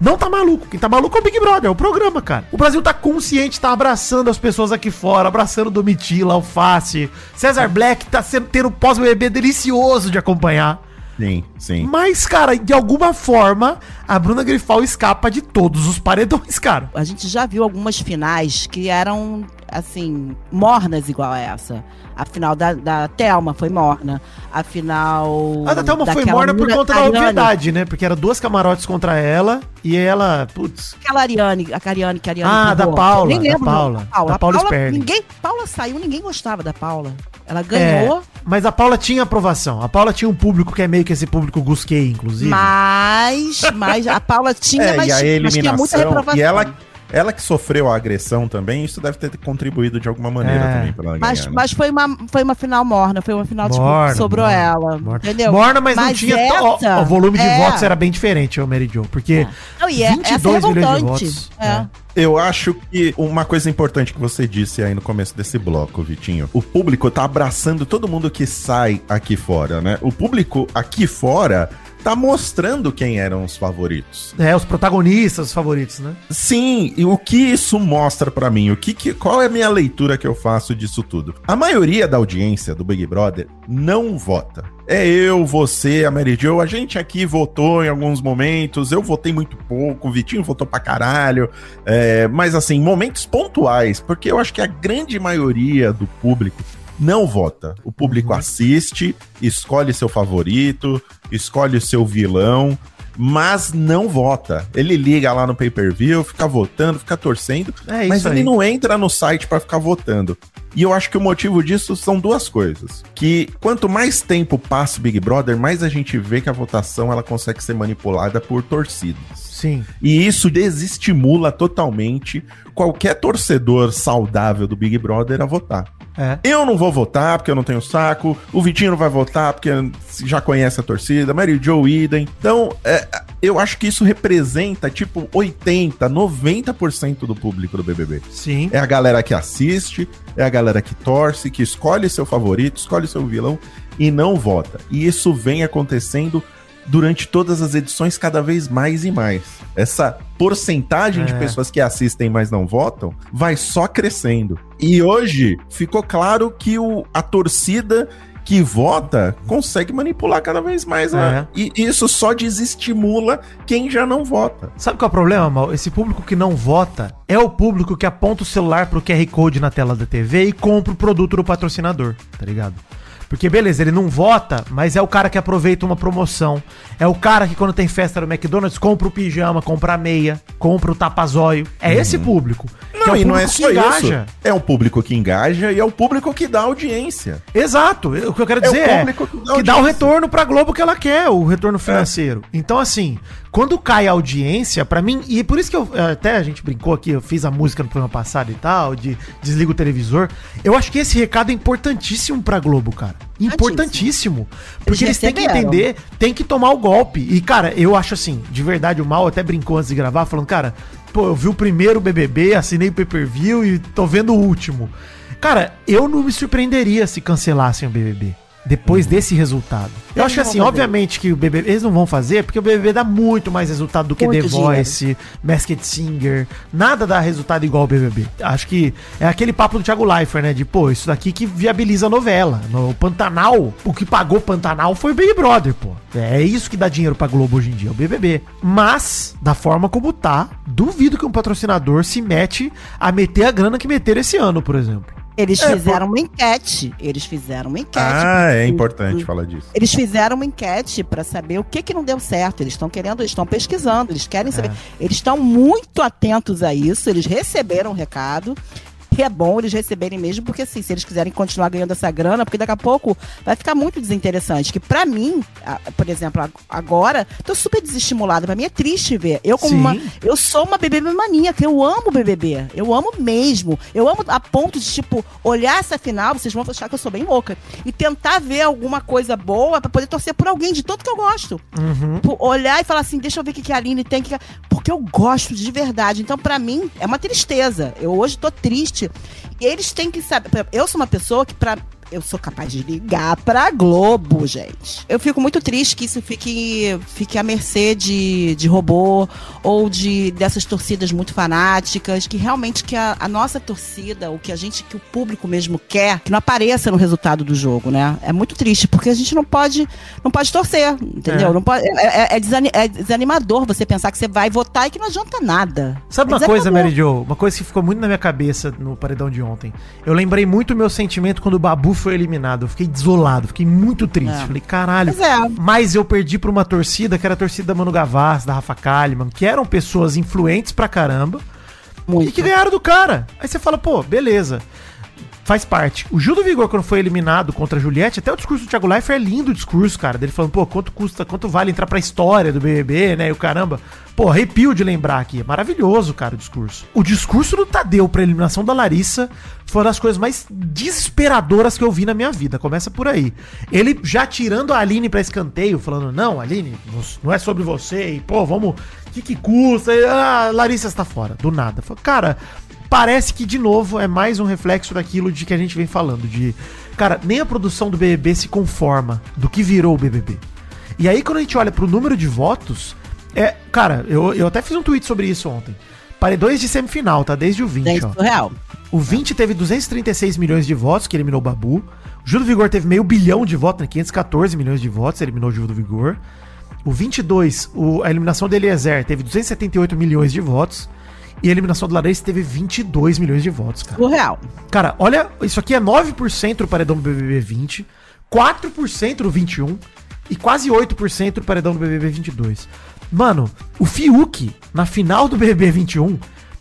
Não tá maluco. Quem tá maluco é o Big Brother, é o programa, cara. O Brasil tá consciente, tá abraçando as pessoas aqui fora, abraçando Domitila, Alface. César Black tá sendo, tendo um pós-BBB delicioso de acompanhar. Sim, sim. Mas, cara, de alguma forma, a Bruna Grifal escapa de todos os paredões, cara. A gente já viu algumas finais que eram assim, mornas igual a essa. A final da, da Thelma foi morna. A final. A da Thelma foi morna por conta da Ariane. obviedade, né? Porque era duas camarotes contra ela e ela, putz. Aquela Ariane, a Ariane que a Ariane Ah, da pegou. Paula, Nem da lembro. Paula. da Paula. Da Paula A Paula, Sperling. ninguém, Paula saiu, ninguém gostava da Paula. Ela ganhou, É, mas a Paula tinha aprovação. A Paula tinha um público que é meio que esse público Gusquei, inclusive. mas, mas a Paula tinha, É, mas, e a mas tinha eliminação. muita reprovação. E ela, ela que sofreu a agressão também, isso deve ter contribuído de alguma maneira É. também pra ela Mas, ganhar. né? mas foi, uma, foi uma final morna, foi uma final Morna, tipo, sobrou morna, ela. Morna. Entendeu? Morna, mas, não tinha. essa- o, o volume de é. votos era bem diferente, ô Mary Jo. Porque Não, e é, essa é 22 milhões de votos. É. Eu acho que uma coisa importante que você disse aí no começo desse bloco, Vitinho, o público tá abraçando todo mundo que sai aqui fora, né? O público aqui fora tá mostrando quem eram os favoritos. É, os protagonistas, os favoritos, né? Sim, e o que isso mostra pra mim? O que, que qual é a minha leitura que eu faço disso tudo? A maioria da audiência do Big Brother não vota. É eu, você, a Mary Jo, a gente aqui votou em alguns momentos, eu votei muito pouco, o Vitinho votou pra caralho, é, mas assim, momentos pontuais, porque eu acho que a grande maioria do público não vota. O público Uhum. assiste, escolhe seu favorito, escolhe o seu vilão, mas não vota. Ele liga lá no pay-per-view, fica votando, fica torcendo, É mas ele aí. não entra no site pra ficar votando. E eu acho que o motivo disso são duas coisas. Que quanto mais tempo passa o Big Brother, mais a gente vê que a votação ela consegue ser manipulada por torcidas. Sim. E isso desestimula totalmente qualquer torcedor saudável do Big Brother a votar. É. Eu não vou votar porque eu não tenho saco. O Vitinho não vai votar porque já conhece a torcida. Mary Joe idem. Então, é, eu acho que isso representa tipo 80, 90% do público do BBB. Sim. É a galera que assiste, é a galera que torce, que escolhe seu favorito, escolhe seu vilão e não vota. E isso vem acontecendo durante todas as edições cada vez mais e mais. Essa porcentagem de É. pessoas que assistem mas não votam vai só crescendo. E hoje ficou claro que o, a torcida que vota consegue manipular cada vez mais. né? E isso só desestimula quem já não vota. Sabe qual é o problema, Mal? Esse público que não vota é o público que aponta o celular pro QR Code na tela da TV e compra o produto do patrocinador, tá ligado? Porque, beleza, ele não vota, mas é o cara que aproveita uma promoção. É o cara que, quando tem festa no McDonald's, compra o pijama, compra a meia, compra o tapazóio. É esse público. que Não, o e não é público só isso. É o público que engaja e é o público que dá audiência. Exato. O que eu quero É o dizer é, público que que, dá dá o retorno pra Globo que ela quer, o retorno financeiro. Então, assim, quando cai a audiência, pra mim, e por isso que eu até a gente brincou aqui, eu fiz a música no programa passado e tal, de desliga o televisor. Eu acho que esse recado é importantíssimo pra Globo, cara. Importantíssimo. Porque eles têm que entender, tem que tomar o golpe. E, cara, eu acho assim, de verdade, o mal até brincou antes de gravar, falando, cara, pô, eu vi o primeiro BBB, assinei o pay-per-view e tô vendo o último. Cara, eu não me surpreenderia se cancelassem o BBB. Depois desse resultado. Eu Eles acho que assim, obviamente que o BBB, eles não vão fazer, porque o BBB dá muito mais resultado do que Muito The Voice, Masked Singer. Nada dá resultado igual o BBB. Acho que é aquele papo do Thiago Leifert, né? De, pô, isso daqui que viabiliza a novela. No Pantanal, o que pagou Pantanal foi o Big Brother, pô. É isso que dá dinheiro pra Globo hoje em dia, o BBB. Mas, da forma como tá, duvido que um patrocinador se mete a meter a grana que meteram esse ano, por exemplo. Eles É, fizeram uma enquete. Eles fizeram uma enquete. Ah, é importante falar disso. Eles fizeram uma enquete pra saber o que que não deu certo. Eles estão querendo, eles estão pesquisando, eles querem saber. Eles estão muito atentos a isso. Eles receberam o recado. E é bom eles receberem mesmo, porque assim, se eles quiserem continuar ganhando essa grana, porque daqui a pouco vai ficar muito desinteressante. Que pra mim, por exemplo, ag- agora, tô super desestimulada. Pra mim é triste ver. Eu como Sim. uma, eu sou uma BBB maníaca, eu amo BBB. Eu amo mesmo. Eu amo a ponto de, tipo, olhar essa final, vocês vão achar que eu sou bem louca, e tentar ver alguma coisa boa pra poder torcer por alguém de tanto que eu gosto. Tipo, Olhar e falar assim, deixa eu ver o que, que a Aline tem. Que... Porque eu gosto de verdade. Então, pra mim, é uma tristeza. Eu hoje tô triste. E eles têm que saber. Eu sou uma pessoa que, pra, eu sou capaz de ligar pra Globo, gente. Eu fico muito triste que isso fique, fique à mercê de, de robô ou de dessas torcidas muito fanáticas, que realmente que a, a nossa torcida, o que a gente, que o público mesmo quer, que não apareça no resultado do jogo, né? É muito triste, porque a gente não pode, não pode torcer, entendeu? É. Não pode, é, é- é desani- é desanimador você pensar que você vai votar e que não adianta nada. Sabe É uma coisa. Mary Jo? Uma coisa que ficou muito na minha cabeça no paredão de ontem. Eu lembrei muito o meu sentimento quando o Babu foi eliminado. Eu fiquei desolado, fiquei muito triste. É. Falei, caralho. Pois é. Mas eu perdi pra uma torcida que era a torcida da Manu Gavassi, da Rafa Kalimann, que eram pessoas influentes pra caramba e Muito. que ganharam do cara. Aí você fala, pô, beleza. Faz parte. O Gil do Vigor, quando foi eliminado contra a Juliette, até o discurso do Thiago Leifert é lindo o discurso, cara. Dele falando, pô, quanto custa, quanto vale entrar pra história do BBB, né? E o caramba. Pô, arrepio de lembrar aqui. É maravilhoso, cara, o discurso. O discurso do Tadeu pra eliminação da Larissa foi uma das coisas mais desesperadoras que eu vi na minha vida. Começa por aí. Ele já tirando a Aline pra escanteio, falando, não, Aline, não é sobre você, e pô, vamos. O que, que custa? Ah, Larissa está fora. Do nada. Cara, parece que, de novo, é mais um reflexo daquilo de que a gente vem falando. De, cara, nem a produção do BBB se conforma do que virou o BBB. E aí, quando a gente olha pro número de votos, é. Cara, eu, eu até fiz um tweet sobre isso ontem. Paredões de semifinal, tá? Desde o 20, Gente, ó. surreal. O 20 teve 236 milhões de votos, que eliminou o Babu. O do Vigor teve meio bilhão de votos, né? 514 milhões de votos, eliminou o do Vigor. O 22, o, a eliminação do Eliezer teve 278 milhões de votos. E a eliminação do Larissa teve 22 milhões de votos, cara. Surreal. Cara, olha, isso aqui é 9% do paredão do BBB 20, 4% do 21 e quase 8% do paredão do BBB 22. Mano, o Fiuk, na final do BBB 21,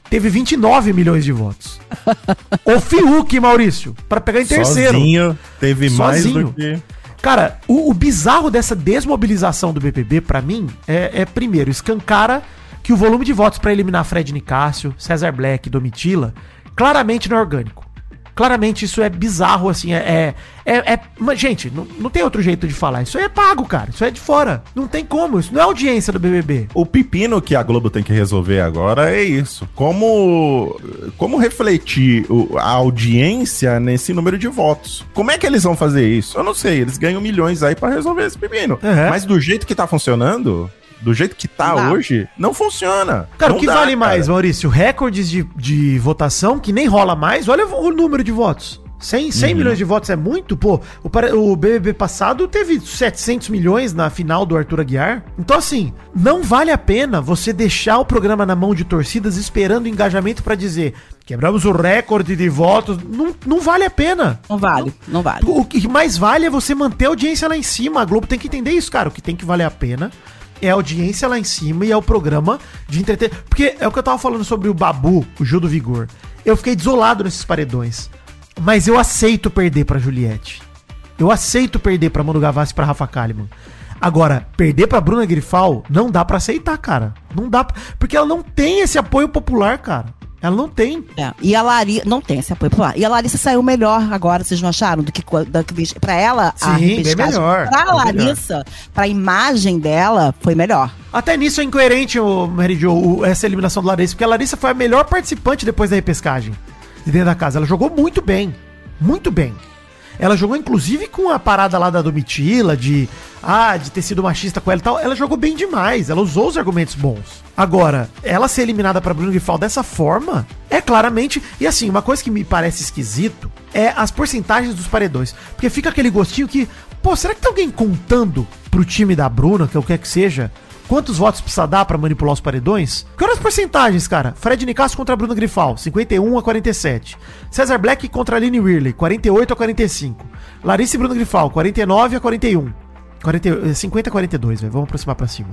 teve 29 milhões de votos. o Fiuk, Maurício, pra pegar em terceiro. Sozinho, teve mais Sozinho. do que... Cara, o, o bizarro dessa desmobilização do BBB, pra mim, é, é, primeiro, escancara que o volume de votos pra eliminar Fred Nicásio, César Black e Domitila claramente não é orgânico. Claramente isso é bizarro, assim, é... é, é, é- mas, gente, não, não tem outro jeito de falar. Isso aí é pago, cara. Isso é de fora. Não tem como. Isso não é audiência do BBB. O pepino que a Globo tem que resolver agora é isso. Como, como refletir o- a audiência nesse número de votos? Como é que eles vão fazer isso? Eu não sei. Eles ganham milhões aí pra resolver esse pepino. Uhum. Mas do jeito que tá funcionando, do jeito que tá Não. hoje, não funciona. Cara, Não o que dá, vale cara. mais, Maurício? Recordes de, de votação, que nem rola mais. Olha o número de votos. 100, 100 Uhum. milhões de votos é muito? Pô, o, o BBB passado teve 700 milhões na final do Arthur Aguiar. Então, assim, não vale a pena você deixar o programa na mão de torcidas esperando engajamento pra dizer quebramos o recorde de votos. Não, não vale a pena. Não vale, não vale. O que mais vale é você manter a audiência lá em cima. A Globo tem que entender isso, cara. O que tem que valer a pena é a audiência lá em cima e é o programa de entretenimento. Porque é o que eu tava falando sobre o Babu, o Gil do Vigor. Eu fiquei desolado nesses paredões. Mas eu aceito perder pra Juliette. Eu aceito perder pra Manu Gavassi e pra Rafa Kalimann. Agora, perder pra Bruna Grifal não dá pra aceitar, cara. Não dá, pra- porque ela não tem esse apoio popular, cara. Ela não tem. É, E a Larissa. Não tem esse apoio popular. E a Larissa saiu melhor agora, vocês não acharam? Do que da Pra ela, Sim, bem melhor, Pra Larissa, pra imagem dela, foi melhor. Até nisso é incoerente, o Mary Jo, essa eliminação do Larissa, porque a Larissa foi a melhor participante depois da repescagem de dentro da casa. Ela jogou muito bem. Muito bem. Ela jogou, inclusive, com a parada lá da Domitila, de, ah, de ter sido machista com ela e tal. Ela jogou bem demais. Ela usou os argumentos bons. Agora, ela ser eliminada pra Bruno Grifal dessa forma, é claramente... E assim, uma coisa que me parece esquisito é as porcentagens dos paredões. Porque fica aquele gostinho que, pô, será que tem alguém contando pro time da Bruna, que eu quer que seja, quantos votos precisa dar pra manipular os paredões? Que olha as porcentagens, cara. Fred Nicasso contra Bruno Grifal, 51 a 47. César Black contra Aline Whirley, 48 a 45. Larissa e Bruno Grifal, 49 a 41. 40, eh, 50 a 42, velho. Vamos aproximar pra cima.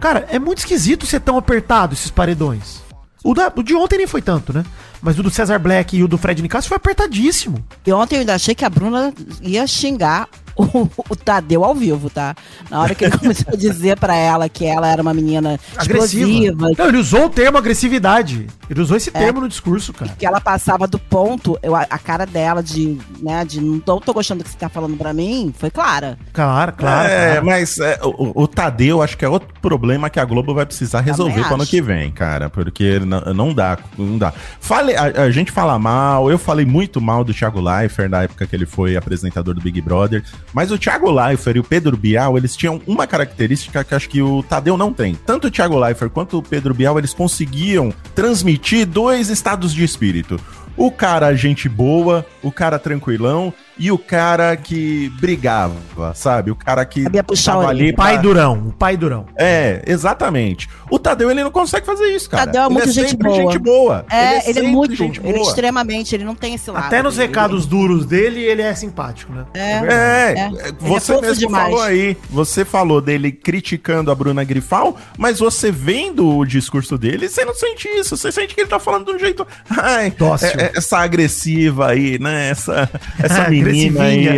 Cara, é muito esquisito ser tão apertado esses paredões. O, da- o de ontem nem foi tanto, né? Mas o do César Black e o do Fred Nicasso foi apertadíssimo. E ontem eu ainda achei que a Bruna ia xingar o, o Tadeu ao vivo, tá? Na hora que ele começou a dizer pra ela que ela era uma menina Agressiva. explosiva, Não, ele usou o termo agressividade. Ele usou É. esse termo no discurso, cara. que ela passava do ponto, eu, a, a cara dela de, né, de não tô, tô gostando do que você tá falando pra mim, foi clara. Claro, claro. é, claro. mas é, o, o Tadeu acho que é outro problema que a Globo vai precisar resolver pro ano que vem, cara. Porque não, não dá, não dá. Fale, a, a gente fala mal, eu falei muito mal do Thiago Leifert na época que ele foi apresentador do Big Brother, mas o Thiago Leifert e o Pedro Bial, eles tinham uma característica que acho que o Tadeu não tem. Tanto o Thiago Leifert quanto o Pedro Bial, eles conseguiam transmitir dois estados de espírito. O cara gente boa, o cara tranquilão e o cara que brigava, sabe? O cara que Sabia puxar orelha. ali O pai pra- durão, o pai durão. É, exatamente. O Tadeu, ele não consegue fazer isso, cara. Tadeu é Ele muito gente sempre boa. gente boa. É, ele é, sempre muito, gente ele é boa. extremamente, ele não tem esse lado. Até nos Ele- recados duros dele, ele é simpático, né? É. É, É, você ele é fofo mesmo demais. falou aí, você falou dele criticando a Bruna Grifal, mas você vendo o discurso dele, você não sente isso, você sente que ele tá falando de um jeito, ai, Dócil. é- é- essa agressiva aí, né, essa, essa menina aí,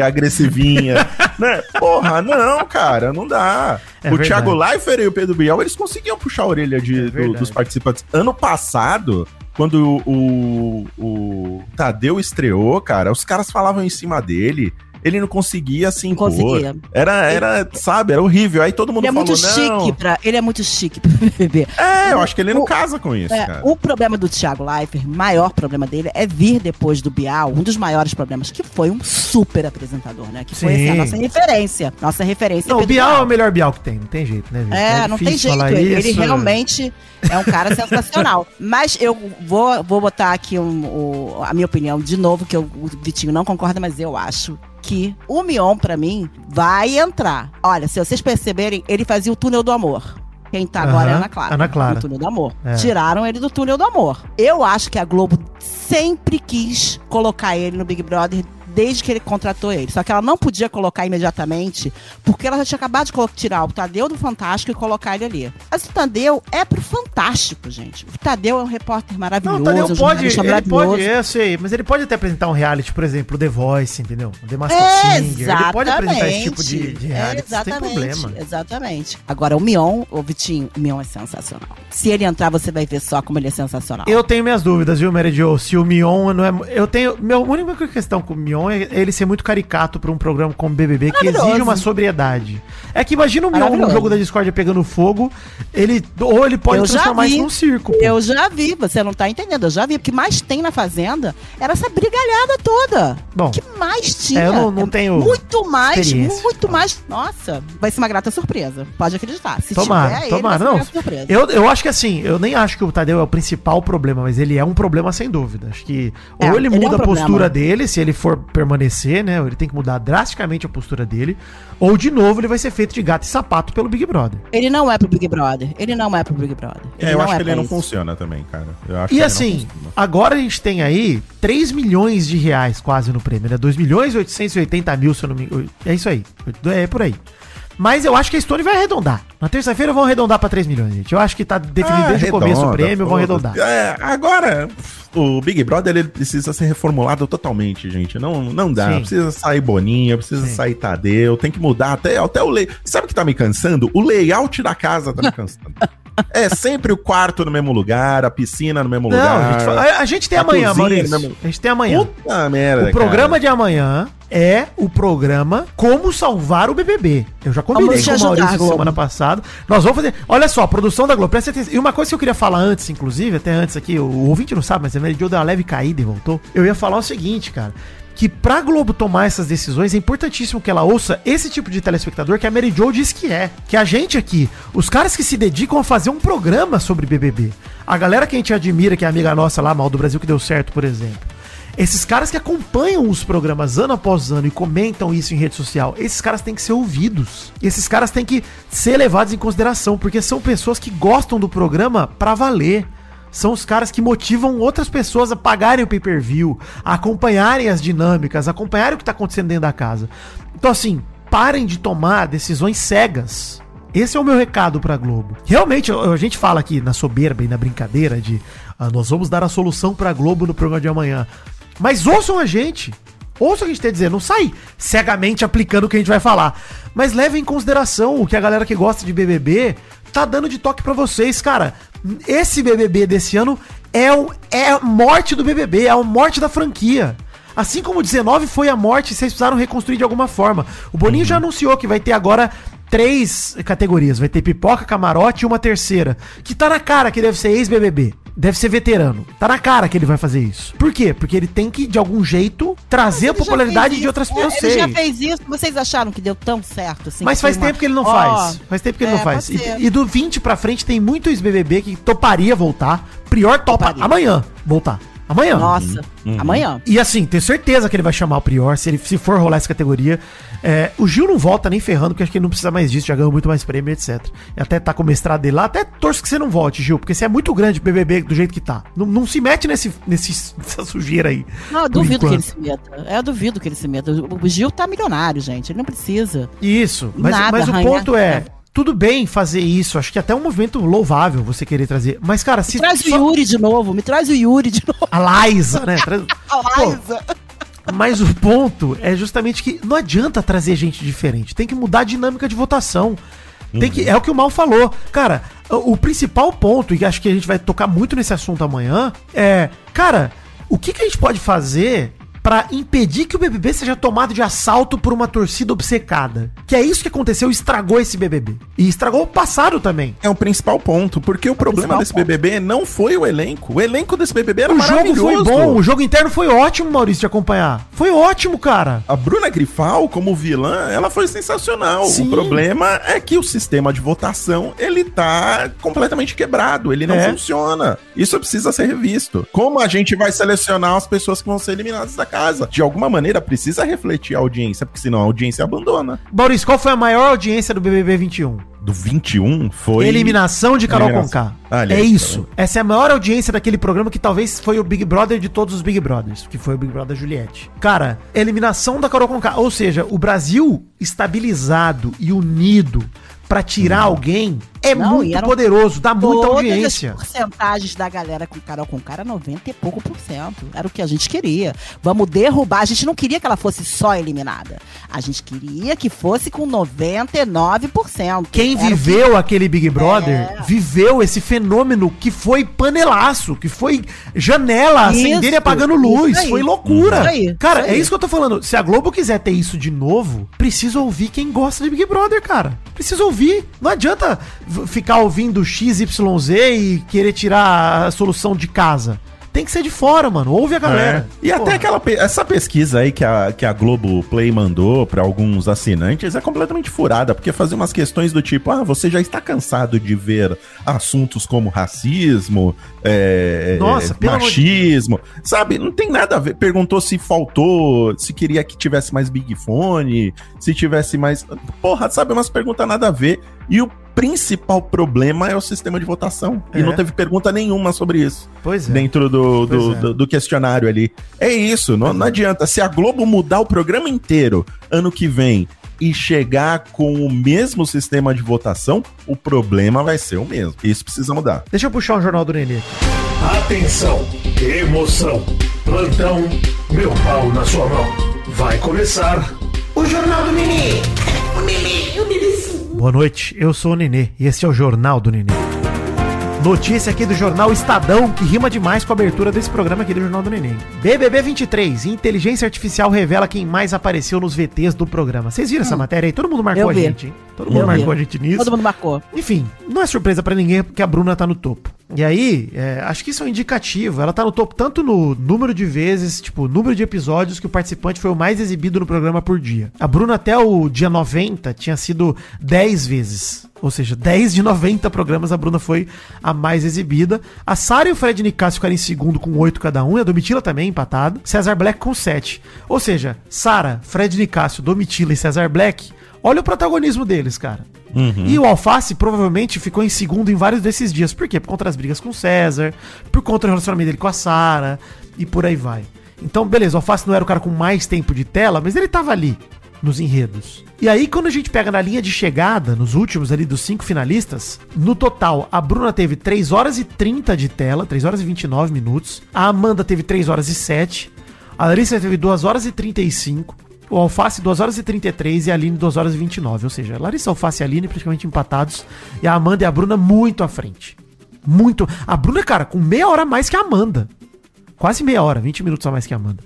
Agressivinha. agressivinha, né, porra, não, cara, não dá. É o verdade. Thiago Leifert e o Pedro Bial, eles conseguiam puxar a orelha de, É do- dos participantes. Ano passado, quando o, o Tadeu estreou, cara, os caras falavam em cima dele. Ele não conseguia se Não impor. conseguia. Era, era, sabe, era horrível. Aí todo mundo Ele é falou, muito não. chique pra. Ele é muito chique pro BBB. É, eu acho que ele não O- casa com isso, É, cara. o problema do Thiago Leifert, maior problema dele, é vir depois do Bial, um dos maiores problemas, que foi um super apresentador, né? Que foi assim, a Sim. nossa referência. Nossa referência. Não, o Pedro Bial é o melhor Bial que tem, não tem jeito, né, gente? É, não tem jeito. falar Ele, ele isso. realmente é um cara sensacional. Mas eu vou, vou botar aqui um- o- a minha opinião de novo, que eu- o Vitinho não concorda, mas eu acho que o Mion, pra mim, vai entrar. Olha, se vocês perceberem, ele fazia o túnel do amor. Quem tá agora é Ana Clara. Ana Clara. No túnel do amor. É. Tiraram ele do túnel do amor. Eu acho que a Globo sempre quis colocar ele no Big Brother desde que ele contratou ele. Só que ela não podia colocar imediatamente, porque ela já tinha acabado de tirar o Tadeu do Fantástico e colocar ele ali. Mas o Tadeu é pro Fantástico, gente. O Tadeu é um repórter maravilhoso, Não, o Tadeu um pode, jornalista ele pode, eu sei, mas ele pode até apresentar um reality, por exemplo, The Voice, entendeu? The Masked É, Singer. Ele pode apresentar esse tipo de, de É, reality, sem exatamente, problema. exatamente. Agora, o Mion, o Vitinho, o Mion é sensacional. Se ele entrar, você vai ver só como ele é sensacional. Eu tenho minhas dúvidas, viu, Mary Jo? Se o Mion não é. Eu tenho. Minha única questão com o Mion é ele ser muito caricato pra um programa como BBB que exige uma sobriedade. É que imagina o Mion no jogo da Discord pegando fogo, ele. Ou ele pode Eu transformar isso num circo. pô. Eu já vi, você não tá entendendo, eu já vi. O que mais tem na Fazenda era essa brigalhada toda. Bom, O que mais tinha? é, eu não- não tenho Muito mais, muito mais. Nossa, vai ser uma grata surpresa. Pode acreditar. Se Tomara, tiver ele, tomara. uma Não, eu, eu acho que assim, eu nem acho que o Tadeu é o principal problema, mas ele é um problema sem dúvida. Acho que É, ou ele ele é muda um a postura dele, se ele for permanecer, né? Ele tem que mudar drasticamente a postura dele, ou de novo ele vai ser feito de gato e sapato pelo Big Brother. Ele não é pro Big Brother. Ele não é pro Big Brother. É, eu acho que ele não isso. funciona também, cara. Eu acho que E ele assim, agora a gente tem aí 3 milhões de reais quase no prêmio, né? 2 milhões e 880 mil, se eu não me... É isso aí, é por aí. Mas eu acho que a Stone vai arredondar. Na terça-feira vão arredondar pra 3 milhões, gente. Eu acho que tá definido Ah, desde o começo o redonda, prêmio, vão arredondar. É, agora, o Big Brother ele precisa ser reformulado totalmente, gente. Não, não dá. Sim. Precisa sair Boninha, precisa Sim. sair Tadeu, tem que mudar até, até o layout. Sabe o que tá me cansando? O layout da casa tá me cansando. é sempre o quarto no mesmo lugar, a piscina no mesmo Não, lugar. a gente, a- a gente tem a amanhã, Maurício. mesmo. A gente tem amanhã. Puta merda. O programa cara. de amanhã é o programa Como Salvar o BBB. Eu já combinei Vamos com o ajudar, Maurício Globo. semana passada. Nós vamos fazer. Olha só, a produção da Globo, presta atenção. E uma coisa que eu queria falar antes, inclusive, até antes aqui, o, o ouvinte não sabe, mas a Mary deu uma leve caída e voltou. Eu ia falar o seguinte, cara. Que pra Globo tomar essas decisões é importantíssimo que ela ouça esse tipo de telespectador que a Mary Jo diz que é. Que a gente aqui, os caras que se dedicam a fazer um programa sobre BBB. A galera que a gente admira, que é amiga nossa lá, Mal do Brasil, que deu certo, por exemplo. Esses caras que acompanham os programas ano após ano e comentam isso em rede social, esses caras têm que ser ouvidos. Esses caras têm que ser levados em consideração, porque são pessoas que gostam do programa pra valer. São os caras que motivam outras pessoas a pagarem o pay-per-view, a acompanharem as dinâmicas, a acompanharem o que tá acontecendo dentro da casa. Então, assim, parem de tomar decisões cegas. Esse é o meu recado pra Globo. Realmente, a a gente fala aqui na soberba e na brincadeira de ah, nós vamos dar a solução pra Globo no programa de amanhã. Mas ouçam a gente. Ouça o que a gente tem a dizer, não sai cegamente aplicando o que a gente vai falar. Mas leve em consideração o que a galera que gosta de BBB tá dando de toque pra vocês, cara. Esse BBB desse ano é, o, é a morte do BBB, é a morte da franquia. Assim como o 19 foi a morte, vocês precisaram reconstruir de alguma forma. O Boninho já anunciou que vai ter agora três categorias. Vai ter pipoca, camarote e uma terceira. Que tá na cara que deve ser ex-BBB. Deve ser veterano. Tá na cara que ele vai fazer isso. Por quê? Porque ele tem que, de algum jeito, trazer a popularidade de outras isso. pessoas. Ele já fez isso. Vocês acharam que deu tão certo assim? Mas faz uma- tempo que ele não Ó, faz. Faz tempo que ele é, não faz. E, e do 20 pra frente tem muito ex-BBB que toparia voltar. Prior topa Toparia. amanhã voltar. Amanhã. Nossa, amanhã. E assim, tenho certeza que ele vai chamar o Prior, se ele se for rolar essa categoria. É, o Gil não volta nem ferrando, porque acho que ele não precisa mais disso, já ganhou muito mais prêmio, etc. E até tá com o mestrado dele lá, até torço que você não volte, Gil, porque você é muito grande pro BBB do jeito que tá. Não, não se mete nesse, nesse, nessa sujeira aí. Não, eu duvido que ele enquanto. se meta. É, Eu duvido que ele se meta. O Gil tá milionário, gente. Ele não precisa. Isso, mas, Nada, mas o ponto é, tudo bem fazer isso, acho que até é um movimento louvável você querer trazer. Mas, cara, se. Traz o só- Yuri de novo. Me traz o Yuri de novo. A Liza, né? Traz- A Pô, Liza. Mas o ponto é justamente que não adianta trazer gente diferente. Tem que mudar a dinâmica de votação. Tem que, é o que o Mal falou. Cara, o, o principal ponto, e acho que a gente vai tocar muito nesse assunto amanhã, é, cara, o que, que a gente pode fazer pra impedir que o BBB seja tomado de assalto por uma torcida obcecada? Que é isso que aconteceu estragou esse BBB. E estragou o passado também. É o principal ponto, porque o problema principal desse ponto. BBB não foi o elenco. O elenco desse BBB era O jogo maravilhoso. foi bom, o jogo interno foi ótimo, Maurício, de acompanhar. Foi ótimo, cara. A Bruna Grifal, como vilã, ela foi sensacional. Sim. O problema é que o sistema de votação, ele tá completamente quebrado, ele não É. funciona. Isso precisa ser revisto. Como a gente vai selecionar as pessoas que vão ser eliminadas da casa? De alguma maneira precisa refletir a audiência, porque senão a audiência abandona. Maurício, qual foi a maior audiência do BBB 21? Do 21 foi Eliminação de Carol. Conká. Olha é aí, isso. Essa é a maior audiência daquele programa que talvez foi o Big Brother de todos os Big Brothers, que foi o Big Brother Juliette. Cara, eliminação da Carol Conká. Ou seja, o Brasil estabilizado e unido pra tirar alguém é Não, muito poderoso, dá muita audiência. as porcentagens da galera com Carol com cara, 90 e pouco por cento. Era o que a gente queria. Vamos derrubar. A gente não queria que ela fosse só eliminada. A gente queria que fosse com 99%. Quem Era o que- viveu aquele Big Brother É. viveu esse fenômeno que foi panelaço, que foi janela Isso, acendendo e apagando luz. Foi loucura. Isso aí, cara, isso é isso que eu tô falando. Se a Globo quiser ter isso de novo, precisa ouvir quem gosta de Big Brother, cara. Precisa ouvir. Não adianta ficar ouvindo XYZ e querer tirar a solução de casa. Tem que ser de fora, mano. Ouve a galera. É. E até Porra. aquela pe- essa pesquisa aí que a, que a Globo Play mandou para alguns assinantes é completamente furada, porque fazia umas questões do tipo: ah, você já está cansado de ver assuntos como racismo, é, Nossa, é, amor de machismo, sabe? Não tem nada a ver. Perguntou se faltou, se queria que tivesse mais Big Fone, se tivesse mais. Porra, sabe? Umas perguntas nada a ver. E o principal problema é o sistema de votação. É. E não teve pergunta nenhuma sobre isso Pois é. dentro do, do, é. do- do questionário ali. É isso, não, não adianta. Se a Globo mudar o programa inteiro ano que vem e chegar com o mesmo sistema de votação, o problema vai ser o mesmo. Isso precisa mudar. Deixa eu puxar o jornal do Nenê. aqui. Atenção, emoção, plantão, meu pau na sua mão. Vai começar o Jornal do Nenê. O Nenê, o Nenê. Boa noite, eu sou o Nenê e esse é o Jornal do Nenê. Notícia aqui do jornal Estadão, que rima demais com a abertura desse programa aqui do Jornal do Neném. BBB 23, inteligência artificial revela quem mais apareceu nos VTs do programa. Vocês viram essa matéria aí? Todo mundo marcou Eu a vi. gente, hein? Todo mundo Eu marcou vi. a gente nisso. Todo mundo marcou. Enfim, não é surpresa pra ninguém porque a Bruna tá no topo. E aí, é, acho que isso é um indicativo. Ela tá no topo tanto no número de vezes, tipo, número de episódios que o participante foi o mais exibido no programa por dia. A Bruna até o dia 90 tinha sido 10 vezes. Ou seja, 10 de 90 programas a Bruna foi a mais exibida. A Sara e o Fred Nicásio ficaram em segundo com 8 cada um. E a Domitila também empatado. César Black com 7. Ou seja, Sara, Fred Nicásio, Domitila e César Black. Olha o protagonismo deles, cara. E o Alface provavelmente ficou em segundo em vários desses dias. Por quê? Por conta das brigas com o César, por conta do relacionamento dele com a Sara e por aí vai. Então, beleza, o Alface não era o cara com mais tempo de tela, mas ele tava ali nos enredos. E aí, quando a gente pega na linha de chegada, nos últimos ali dos cinco finalistas, no total, a Bruna teve 3 horas e 30 de tela, 3 horas e 29 minutos. A Amanda teve 3 horas e 7. A Larissa teve 2 horas e 35. O Alface 2 horas e 33 e a Aline 2 horas e 29. Ou seja, Larissa, Alface e a Aline praticamente empatados. E a Amanda e a Bruna muito à frente. Muito. A Bruna, cara, com meia hora a mais que a Amanda. Quase meia hora, 20 minutos a mais que a Amanda.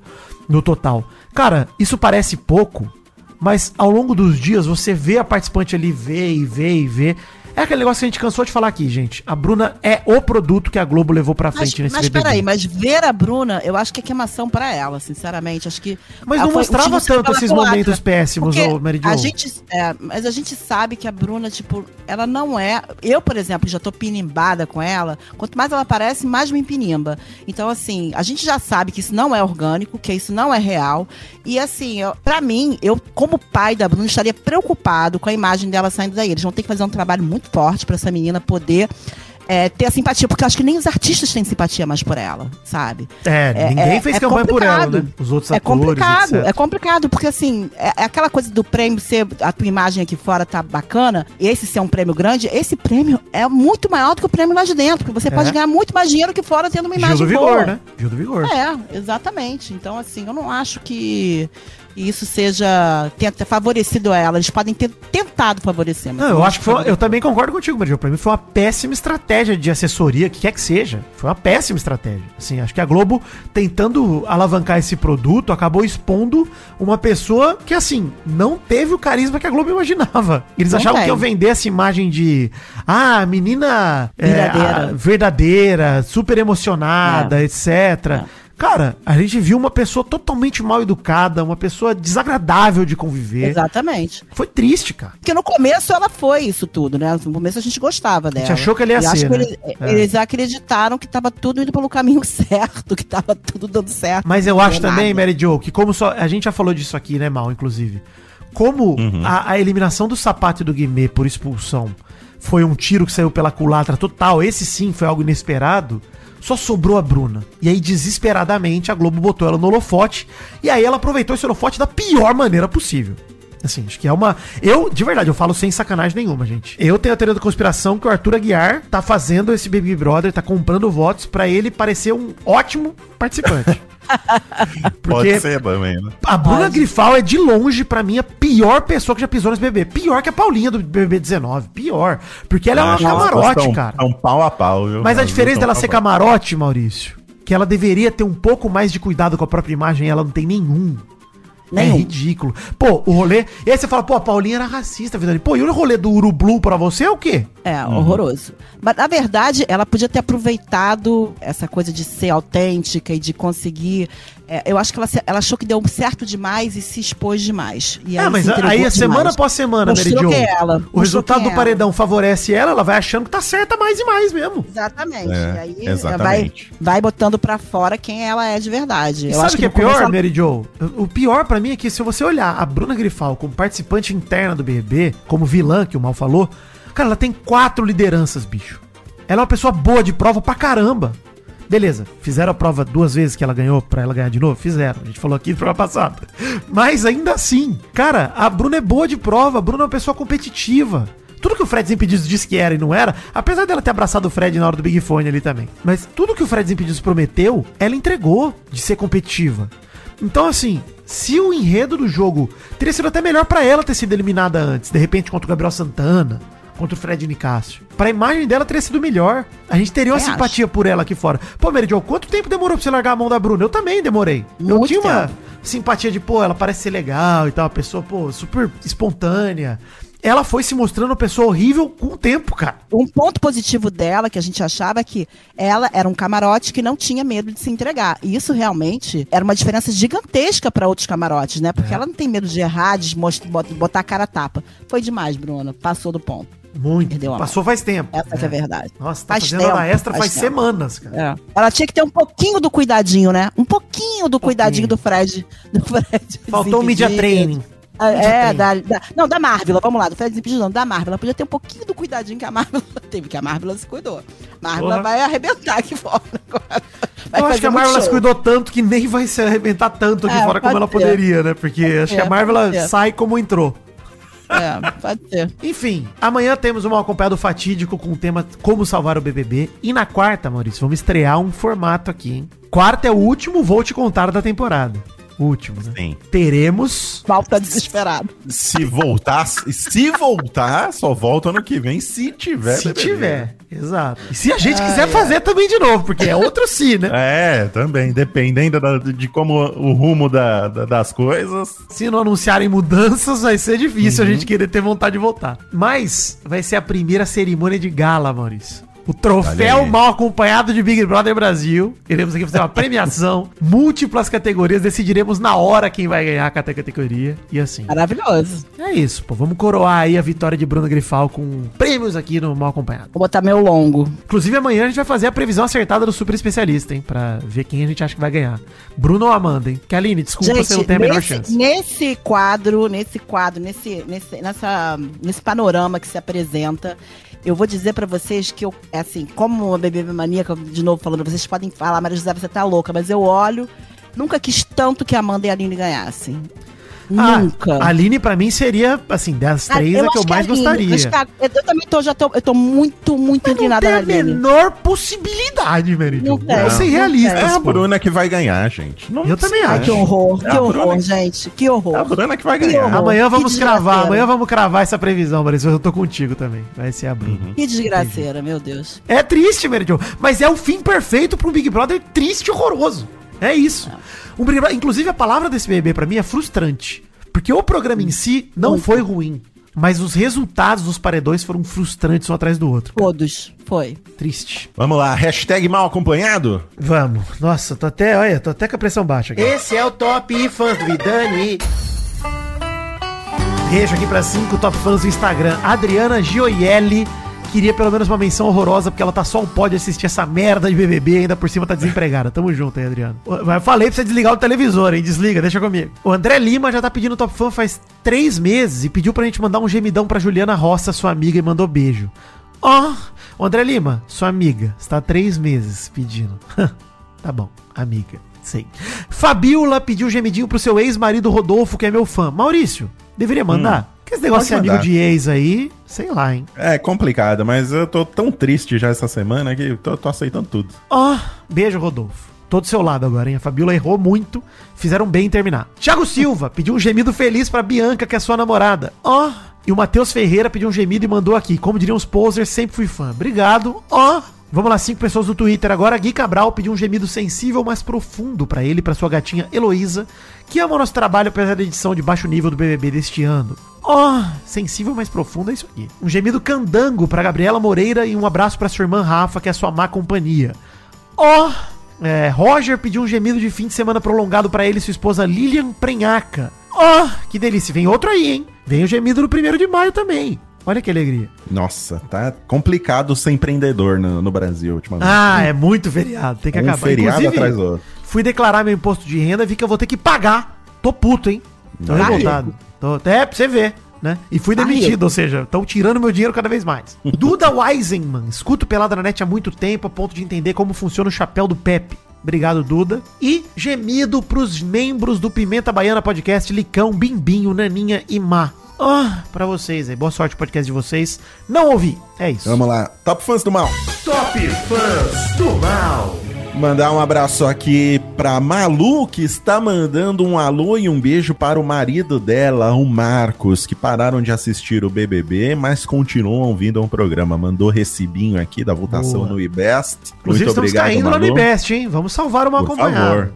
No total. Cara, isso parece pouco, mas ao longo dos dias você vê a participante ali, vê e vê e vê. É aquele negócio que a gente cansou de falar aqui, gente. A Bruna é o produto que a Globo levou pra Mas, frente nesse mas BBB. peraí, mas ver a Bruna, eu acho que é queimação pra ela, sinceramente. Acho que. Mas não mostrava tanto esses momentos péssimos, ô Mary Jo. a gente, é, mas a gente sabe que a Bruna, tipo, ela não é. Eu, por exemplo, já tô pinimbada com ela. Quanto mais ela aparece, mais me pinimba. Então, assim, a gente já sabe que isso não é orgânico, que isso não é real. E, assim, pra mim, eu, como pai da Bruna, estaria preocupado com a imagem dela saindo daí. Eles vão ter que fazer um trabalho muito forte pra essa menina poder. é, ter a simpatia, porque eu acho que nem os artistas têm simpatia mais por ela, sabe? É, É- ninguém é- fez é campanha por ela, né? Os outros É atores, complicado, etc. é complicado, porque assim, é, é aquela coisa do prêmio ser, a tua imagem aqui fora tá bacana, e esse ser um prêmio grande, esse prêmio é muito maior do que o prêmio lá de dentro, porque você É. pode ganhar muito mais dinheiro que fora tendo uma Gil imagem do boa. Vigor, né? Gil do Vigor. É, exatamente. Então, assim, eu não acho que isso seja tenha favorecido ela. Eles podem ter tentado favorecer. mas Não, eu acho que foi, eu também concordo contigo, Maria. Pra mim foi uma péssima estratégia de assessoria, que quer que seja. Foi uma péssima estratégia. Assim, acho que a Globo, tentando alavancar esse produto, acabou expondo uma pessoa que, assim, não teve o carisma que a Globo imaginava. Eles Não achavam tem. que iam vender essa imagem de, ah, menina é, Verdadeira. a- verdadeira, super emocionada, etc. Cara, a gente viu uma pessoa totalmente mal educada, uma pessoa desagradável de conviver. Exatamente. Foi triste, cara. Porque no começo ela foi isso tudo, né? No começo a gente gostava dela. achou que ele ia E acho ser, que né? eles, É. eles acreditaram que tava tudo indo pelo caminho certo, que tava tudo dando certo. Mas eu Não acho também, nada. Mary Jo, que como só. A gente já falou disso aqui, né, Mal, inclusive. Como a, a eliminação do sapato e do Guimê por expulsão foi um tiro que saiu pela culatra total, esse sim foi algo inesperado. Só sobrou a Bruna. E aí, desesperadamente, a Globo botou ela no holofote. E aí ela aproveitou esse holofote da pior maneira possível. Assim, acho que é uma. Eu, de verdade, eu falo sem sacanagem nenhuma, gente. Eu tenho a teoria da conspiração que o Arthur Aguiar tá fazendo esse Baby Brother, tá comprando votos pra ele parecer um ótimo participante. Pode ser também, né? A Bruna Pode. Grifal é de longe, pra mim, a pior pessoa que já pisou nesse bebê. Pior que a Paulinha do BBB 19. Pior. Porque ela é uma camarote, tão- cara. tão pau a pau, viu? Mas a diferença dela ser camarote, Maurício, que ela deveria ter um pouco mais de cuidado com a própria imagem, ela não tem nenhum. É Nenhum. ridículo. Pô, o rolê. E aí você fala, pô, a Paulinha era racista, Vidani. Pô, e o rolê do Urublu pra você é o quê? É, horroroso. Mas, na verdade, ela podia ter aproveitado essa coisa de ser autêntica e de conseguir. É, eu acho que ela, ela achou que deu certo demais e se expôs demais. E ah, mas aí, demais. semana após semana, Mostrou Mary Jo, é ela. o resultado quem do é paredão favorece ela, ela vai achando que tá certa mais e mais mesmo. Exatamente. É, e aí exatamente. Vai, vai botando pra fora quem ela é de verdade. E Eu sabe acho o que é no começo pior, ela- Mary Jo? O pior pra mim é que se você olhar a Bruna Grifal como participante interna do BBB, como vilã, que o Mal falou, cara, ela tem quatro lideranças, bicho. Ela é uma pessoa boa de prova pra caramba. Beleza, fizeram a prova duas vezes que ela ganhou pra ela ganhar de novo? Fizeram, a gente falou aqui no programa passado. Mas ainda assim, cara, a Bruna é boa de prova, a Bruna é uma pessoa competitiva. Tudo que o Fred Desimpedidos disse que era e não era, apesar dela ter abraçado o Fred na hora do Big Fone ali também. Mas tudo que o Fred Desimpedidos prometeu, ela entregou de ser competitiva. Então, assim, se o enredo do jogo teria sido até melhor pra ela ter sido eliminada antes, de repente contra o Gabriel Santana, contra o Fred Nicásio. Pra imagem dela teria sido melhor. A gente teria uma Eu simpatia por ela aqui fora. Pô, Jo, quanto tempo demorou pra você largar a mão da Bruna? Eu também demorei. eu Muito tinha uma tempo. simpatia de, pô, ela parece ser legal e tal, uma pessoa, pô, super espontânea. Ela foi se mostrando uma pessoa horrível com o tempo, cara. Um ponto positivo dela, que a gente achava é que ela era um camarote que não tinha medo de se entregar. E isso realmente era uma diferença gigantesca para outros camarotes, né? É. Porque ela não tem medo de errar, de botar a cara a tapa. Foi demais, Bruna. Passou do ponto. Muito. Perdeu Passou faz tempo. Essa é a verdade. Nossa, tá Faz fazendo tempo, hora extra faz, faz semanas, cara. É. Ela tinha que ter um pouquinho do cuidadinho, né? Um pouquinho do cuidadinho do Fred. Do Fred Faltou o media training. É, Media da, da- não, da Marvel, vamos lá, do Fred Desimpedido não, da Marvel. Ela podia ter um pouquinho do cuidadinho que a Marvel teve, que a Marvel se cuidou. Marvel Porra. vai arrebentar aqui fora agora. Vai eu acho que a Marvel se cuidou tanto que nem vai se arrebentar tanto aqui É, fora como pode ela ser. poderia, né? Porque acho que a ser, Marvel ser. sai como entrou. É, pode ser. Enfim, amanhã temos um acompanhado fatídico com o tema Como Salvar o BBB. E na quarta, Maurício, vamos estrear um formato aqui, hein? Quarta é o último Vou Te Contar da temporada. Último, né? Sim. Teremos... Mal tá desesperado. Se voltar, se voltar, só volta ano que vem, se tiver. se BBB. tiver, exato. E se a gente quiser fazer também de novo, porque é outro si, né? É, também, dependendo da- de como o rumo da- da- das coisas. Se não anunciarem mudanças, vai ser difícil Uhum. a gente querer ter vontade de voltar. Mas vai ser a primeira cerimônia de gala, Maurício. O troféu mal acompanhado de Big Brother Brasil. Iremos aqui fazer uma premiação, múltiplas categorias, decidiremos na hora quem vai ganhar cada categoria. E assim. Maravilhoso. É isso, pô. Vamos coroar aí a vitória de Bruno Grifal com prêmios aqui no Mal Acompanhado. Vou botar meu longo. Inclusive, amanhã a gente vai fazer a previsão acertada do super especialista, hein? Pra ver quem a gente acha que vai ganhar. Bruno ou Amanda, hein? Que Aline, desculpa, você não tem a menor nesse, chance. nesse quadro, nesse quadro, nesse, nesse, nessa, nesse panorama que se apresenta, eu vou dizer pra vocês que eu, é assim, como uma bebê maníaca, de novo falando, vocês podem falar, Maria José, você tá louca, mas eu olho, nunca quis tanto que a Amanda e a Aline ganhassem. Nunca. A Aline, pra mim, seria, assim, das três, a que eu mais gostaria. acho que a- eu, eu também tô, já tô, eu tô muito, muito Não inclinada tem na a menor possibilidade, Meridio. Não tem, Vamos ser não realistas, É a. Bruna que vai ganhar, gente. Não Eu também. Ai, acho. que horror, É que horror, Bruna. gente, que É a horror. Bruna que vai Que ganhar. horror. Amanhã Que vamos cravar, amanhã vamos cravar essa previsão, Maurício. Eu tô contigo também. Vai ser a Bruna. Que desgraceira, meu Deus. É triste, Meridio. Mas é o fim perfeito pra um Big Brother triste e horroroso. É isso. Um Big Brother- inclusive, a palavra desse bebê pra mim é frustrante. Porque o programa em si não Muito. foi ruim. Mas os resultados dos paredões foram frustrantes um atrás do outro. Todos, foi. Triste. Vamos lá, hashtag mal acompanhado. Vamos. Nossa, tô até, olha, tô até com a pressão baixa aqui. Esse é o Top Fãs do Vidani. Beijo aqui pra cinco top fãs do Instagram. Adriana Gioielli queria pelo menos uma menção horrorosa, porque ela tá só um pode assistir essa merda de BBB e ainda por cima tá desempregada. Tamo junto aí, Adriano. Eu falei pra você desligar o televisor, hein? Desliga, deixa comigo. O André Lima já tá pedindo top fã faz três meses e pediu pra gente mandar um gemidão pra Juliana Roça, sua amiga, e mandou beijo. Ó, oh, André Lima, sua amiga, está há três meses pedindo. tá bom, amiga. Sei. Fabiola pediu gemidinho pro seu ex-marido Rodolfo, que é meu fã. Maurício, deveria mandar? Esse negócio de amigo de ex aí, sei lá, hein? É complicado, mas eu tô tão triste já essa semana que eu tô, tô aceitando tudo. Ó, beijo, Rodolfo. Tô do seu lado agora, hein? A Fabiola errou muito, fizeram bem em terminar. Thiago Silva pediu um gemido feliz pra Bianca, que é sua namorada. Ó. E o Matheus Ferreira pediu um gemido e mandou aqui. Como diriam os posers, sempre fui fã. Obrigado. Ó. Vamos lá, cinco pessoas do Twitter agora. Gui Cabral pediu um gemido sensível, mas profundo pra ele e pra sua gatinha Heloísa, que ama o nosso trabalho apesar da edição de baixo nível do BBB deste ano. Ó, sensível, mas profundo é isso aqui. Um gemido candango pra Gabriela Moreira e um abraço pra sua irmã Rafa, que é sua má companhia. Ó, é, Roger pediu um gemido de fim de semana prolongado pra ele e sua esposa Lilian Prenhaca. Ó, que delícia. Vem outro aí, hein? Vem o gemido no primeiro de maio também. Olha que alegria. Nossa, tá complicado ser empreendedor no, no Brasil ultimamente. Ah, é muito feriado. Tem que um acabar. feriado Inclusive, atrás do outro. Fui declarar meu imposto de renda, vi que eu vou ter que pagar. Tô puto, hein? Tô revoltado. Tô, é, pra você ver, né? E fui demitido, ou seja, estão tirando meu dinheiro cada vez mais. Duda Weisenman, escuto Pelada na Net há muito tempo, a ponto de entender como funciona o chapéu do Pepe. Obrigado, Duda. E gemido pros membros do Pimenta Baiana Podcast, Licão, Bimbinho, Naninha e Má. Ah, pra vocês aí. Boa sorte no podcast de vocês. Não ouvi. É isso. Vamos lá, Top Fãs do Mal. Top Fãs do Mal. Mandar um abraço aqui pra Malu, que está mandando um alô e um beijo para o marido dela, o Marcos, que pararam de assistir o BBB, mas continuam ouvindo o programa. Mandou recibinho aqui da votação Boa. no IBEST. Inclusive, estamos caindo lá no IBEST, hein? Vamos salvar uma Por acompanhada. favor.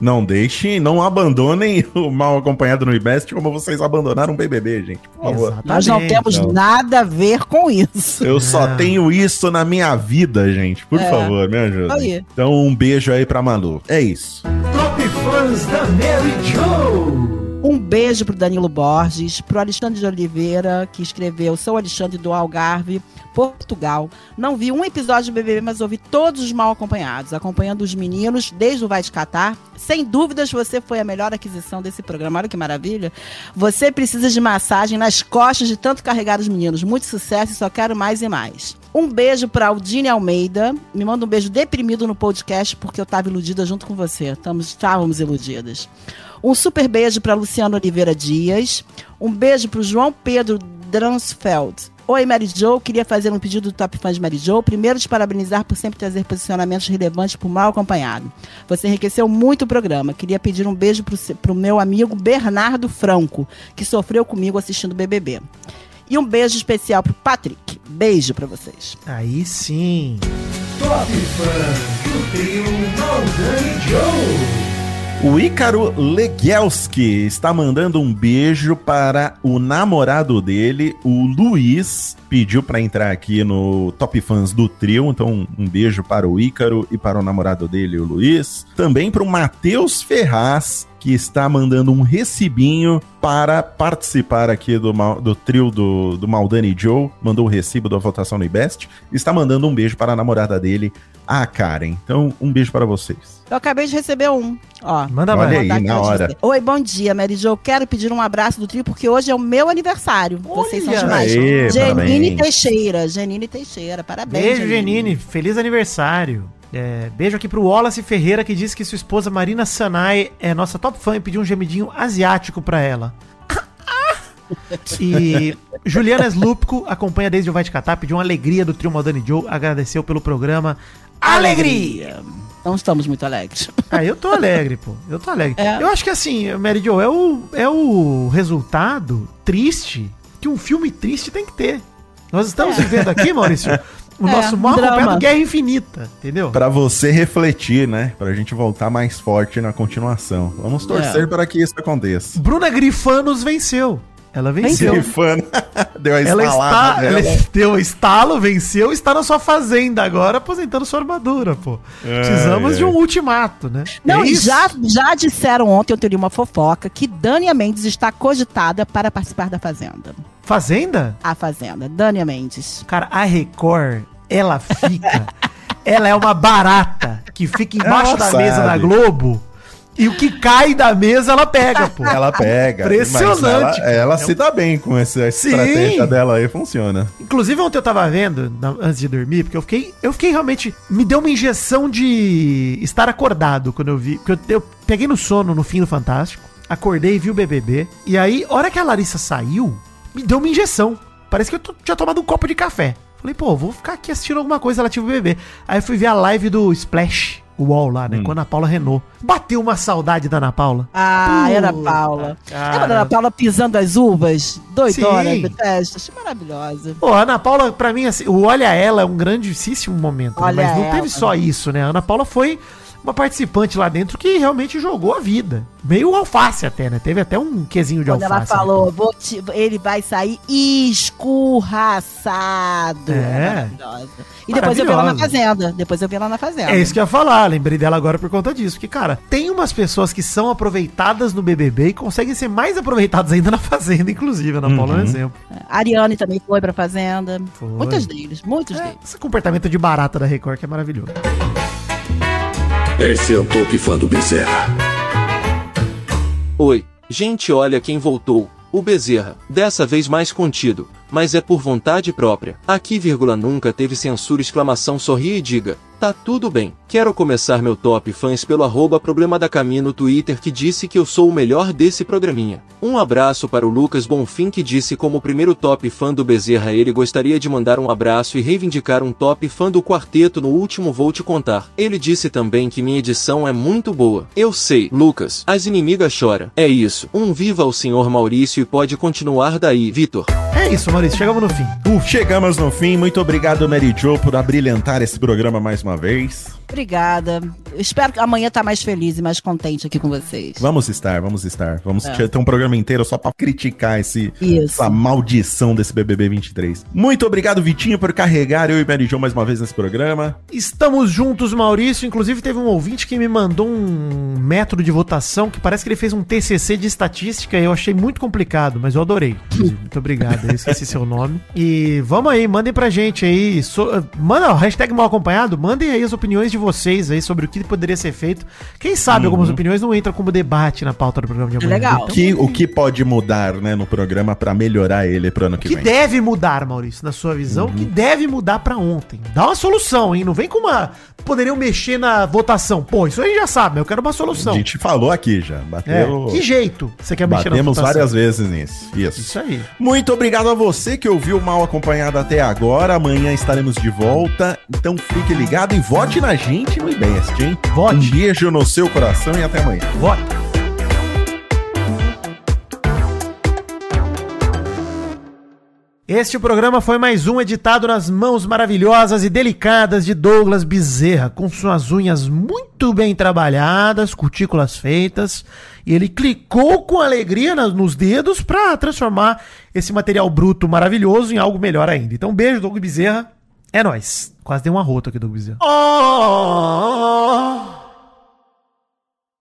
Não deixem, não abandonem o mal acompanhado no IBEST como vocês abandonaram o BBB, gente. Por favor. Exatamente. Nós não temos Não. nada a ver com isso. Eu só Não. tenho isso na minha vida, gente. Por É. favor, me ajuda. Aí. Então, um beijo aí pra Malu. É isso. Top Fãs da Mary Jo. Um beijo pro Danilo Borges, pro Alexandre de Oliveira, que escreveu Sou Alexandre do Algarve, Portugal. Não vi um episódio do BBB, mas ouvi todos os mal acompanhados, acompanhando os meninos desde o Vai Te Catar. Sem dúvidas, você foi a melhor aquisição desse programa. Olha que maravilha. Você precisa de massagem nas costas de tanto carregar os meninos. Muito sucesso e só quero mais e mais. Um beijo pra Aldine Almeida. Me manda um beijo deprimido no podcast porque eu tava iludida junto com você. Estávamos iludidas. Um super beijo para Luciano Oliveira Dias. Um beijo para o João Pedro Dransfeld. Oi, Mary Jo. Queria fazer um pedido do Top Fãs de Mary Jo. Primeiro, te parabenizar por sempre trazer posicionamentos relevantes por mal acompanhado. Você enriqueceu muito o programa. Queria pedir um beijo para o meu amigo Bernardo Franco, que sofreu comigo assistindo o BBB. E um beijo especial para o Patrick. Beijo para vocês. Aí sim. Top Fãs do trio Maldani Joe. O Ícaro Legelski está mandando um beijo para o namorado dele, o Luiz. Pediu para entrar aqui no Top Fãs do Trio, então um beijo para o Ícaro e para o namorado dele, o Luiz. Também para o Matheus Ferraz, que está mandando um recibinho para participar aqui do, do trio do, do Maldani Joe. Mandou o recibo da votação no IBEST. Está mandando um beijo para a namorada dele, a Karen. Então, um beijo para vocês. Eu acabei de receber um. Ó, Manda Olha mais. aí, botar aqui na de hora. Oi, bom dia, Mary Jo. Quero pedir um abraço do trio porque hoje é o meu aniversário. Vocês são Olha demais. aí, Genine parabéns. Teixeira. Genine Teixeira. Parabéns. Beijo, Genine. Feliz aniversário. É, beijo aqui pro Wallace Ferreira, que disse que sua esposa Marina Sanai é nossa top fã e pediu um gemidinho asiático pra ela. E Juliana Slupko acompanha desde o Vai Te Catar, pediu uma alegria do trio Maldani Joe, agradeceu pelo programa. Alegria! Não estamos muito alegres. Ah, eu tô alegre, pô. Eu tô alegre. É. Eu acho que assim, Mary Jo, é o, é o resultado triste que um filme triste tem que ter. Nós estamos vivendo aqui, Maurício, o É, nosso mal acompanhado Guerra Infinita, entendeu? Para você refletir, né? Pra gente voltar mais forte na continuação. Vamos torcer É. para que isso aconteça. Bruna Grifanos venceu. Ela venceu. Grifando. Deu a Ela está, ela deu estalo, venceu, está na sua fazenda agora aposentando sua armadura, pô. Precisamos ai. de um ultimato, né? Não, É e isso? já, já disseram ontem, eu teria uma fofoca, que Dânia Mendes está cogitada para participar da Fazenda. Fazenda? A Fazenda. Dânia Mendes. Cara, a Record, ela fica. ela é uma barata que fica embaixo Ela da mesa da sabe. Globo e o que cai da mesa ela pega, pô. Ela pega. Impressionante, ela, ela se dá bem com essa estratégia dela aí, funciona. Inclusive, ontem eu tava vendo, na- antes de dormir, porque eu fiquei, eu fiquei realmente. Me deu uma injeção de estar acordado quando eu vi. Porque eu, eu peguei no sono no fim do Fantástico, acordei, vi o BBB. E aí, hora que a Larissa saiu, me deu uma injeção. Parece que eu tinha tomado um copo de café. Falei, pô, vou ficar aqui assistindo alguma coisa relativa ao BBB. Aí eu fui ver a live do Splash, UOL lá, né? Com a Ana Paula Renault. Bateu uma saudade da Ana Paula. Ah, Puta, Ana Paula. cara. Lembra da Ana Paula pisando as uvas? Doidona de festa. Achei maravilhosa. Pô, a Ana Paula, pra mim, assim, o Olha Ela é um grandíssimo momento. né? Olha Mas não Ela, teve só né? isso, né? A Ana Paula foi uma participante lá dentro que realmente jogou a vida. Meio alface até, né? Teve até um quesinho de Quando ela alface. né? falou, vou te- ele vai sair escurraçado. É. Maravilhosa. E depois eu vi ela na. Fazenda. Depois eu vi ela na Fazenda. É isso que eu ia falar, lembrei dela agora por conta disso. Que, cara, tem umas pessoas que são aproveitadas no BBB e conseguem ser mais aproveitadas ainda na Fazenda, inclusive. A Ana Paula é um Uhum. exemplo. A Ariane também foi pra Fazenda. Foi. Muitos deles, muitos É, deles. esse comportamento de barata da Record que é maravilhoso. Esse é o Top Fã do Bezerra. Oi, gente, olha quem voltou. O Bezerra, dessa vez mais contido, mas é por vontade própria. Aqui, vírgula, nunca teve censura, exclamação, sorria e diga. Tá tudo bem. Quero começar meu top fãs pelo arroba problema da Cami no Twitter que disse que eu sou o melhor desse programinha. Um abraço para o Lucas Bonfim que disse como primeiro top fã do Bezerra ele gostaria de mandar um abraço e reivindicar um top fã do quarteto no último Vou Te Contar. Ele disse também que minha edição é muito boa. Eu sei, Lucas, as inimigas chora. É isso. Um viva ao senhor Maurício e pode continuar daí, Vitor. É isso, Maurício, chegamos no fim. Uf, chegamos no fim. Muito obrigado, Mary Jo, por abrilhantar esse programa mais uma vez. Obrigada. Eu espero que amanhã tá mais feliz e mais contente aqui com vocês. Vamos estar, vamos estar. Vamos É. ter um programa inteiro só pra criticar esse, Isso. essa maldição desse BBB 23. Muito obrigado, Vitinho, por carregar eu e Mary Jo mais uma vez nesse programa. Estamos juntos, Maurício. Inclusive, teve um ouvinte que me mandou um método de votação que parece que ele fez um TCC de estatística e eu achei muito complicado, mas eu adorei. Muito obrigado. Eu esqueci seu nome. E vamos aí, mandem pra gente aí. so- manda o hashtag mal acompanhado, mandem aí as opiniões de vocês aí sobre o que poderia ser feito. Quem sabe Uhum. algumas opiniões não entram como debate na pauta do programa de amanhã. legal. Então, O que, o que pode mudar, né, no programa pra melhorar ele pro ano O que, que vem? deve mudar, Maurício, na sua visão? O Uhum. que deve mudar pra ontem? Dá uma solução, hein? Não vem com uma. Poderiam mexer na votação. Pô, isso aí já sabe, eu quero uma A solução. gente falou aqui já. É, Bateu, que jeito você quer mexer batemos votação? várias vezes nisso. Isso. Isso aí. Muito obrigado a você que ouviu mal acompanhado até agora. Amanhã estaremos de volta. Então fique ligado e vote na gente no IBEST, hein? Vote. Um beijo no seu coração e até amanhã. Vote. Este programa foi mais um editado nas mãos maravilhosas e delicadas de Douglas Bezerra, com suas unhas muito bem trabalhadas, cutículas feitas, e ele clicou com alegria nos dedos para transformar esse material bruto maravilhoso em algo melhor ainda. Então, beijo, Douglas Bezerra. É nóis. Quase dei um arroto aqui, Douglas Bezerra.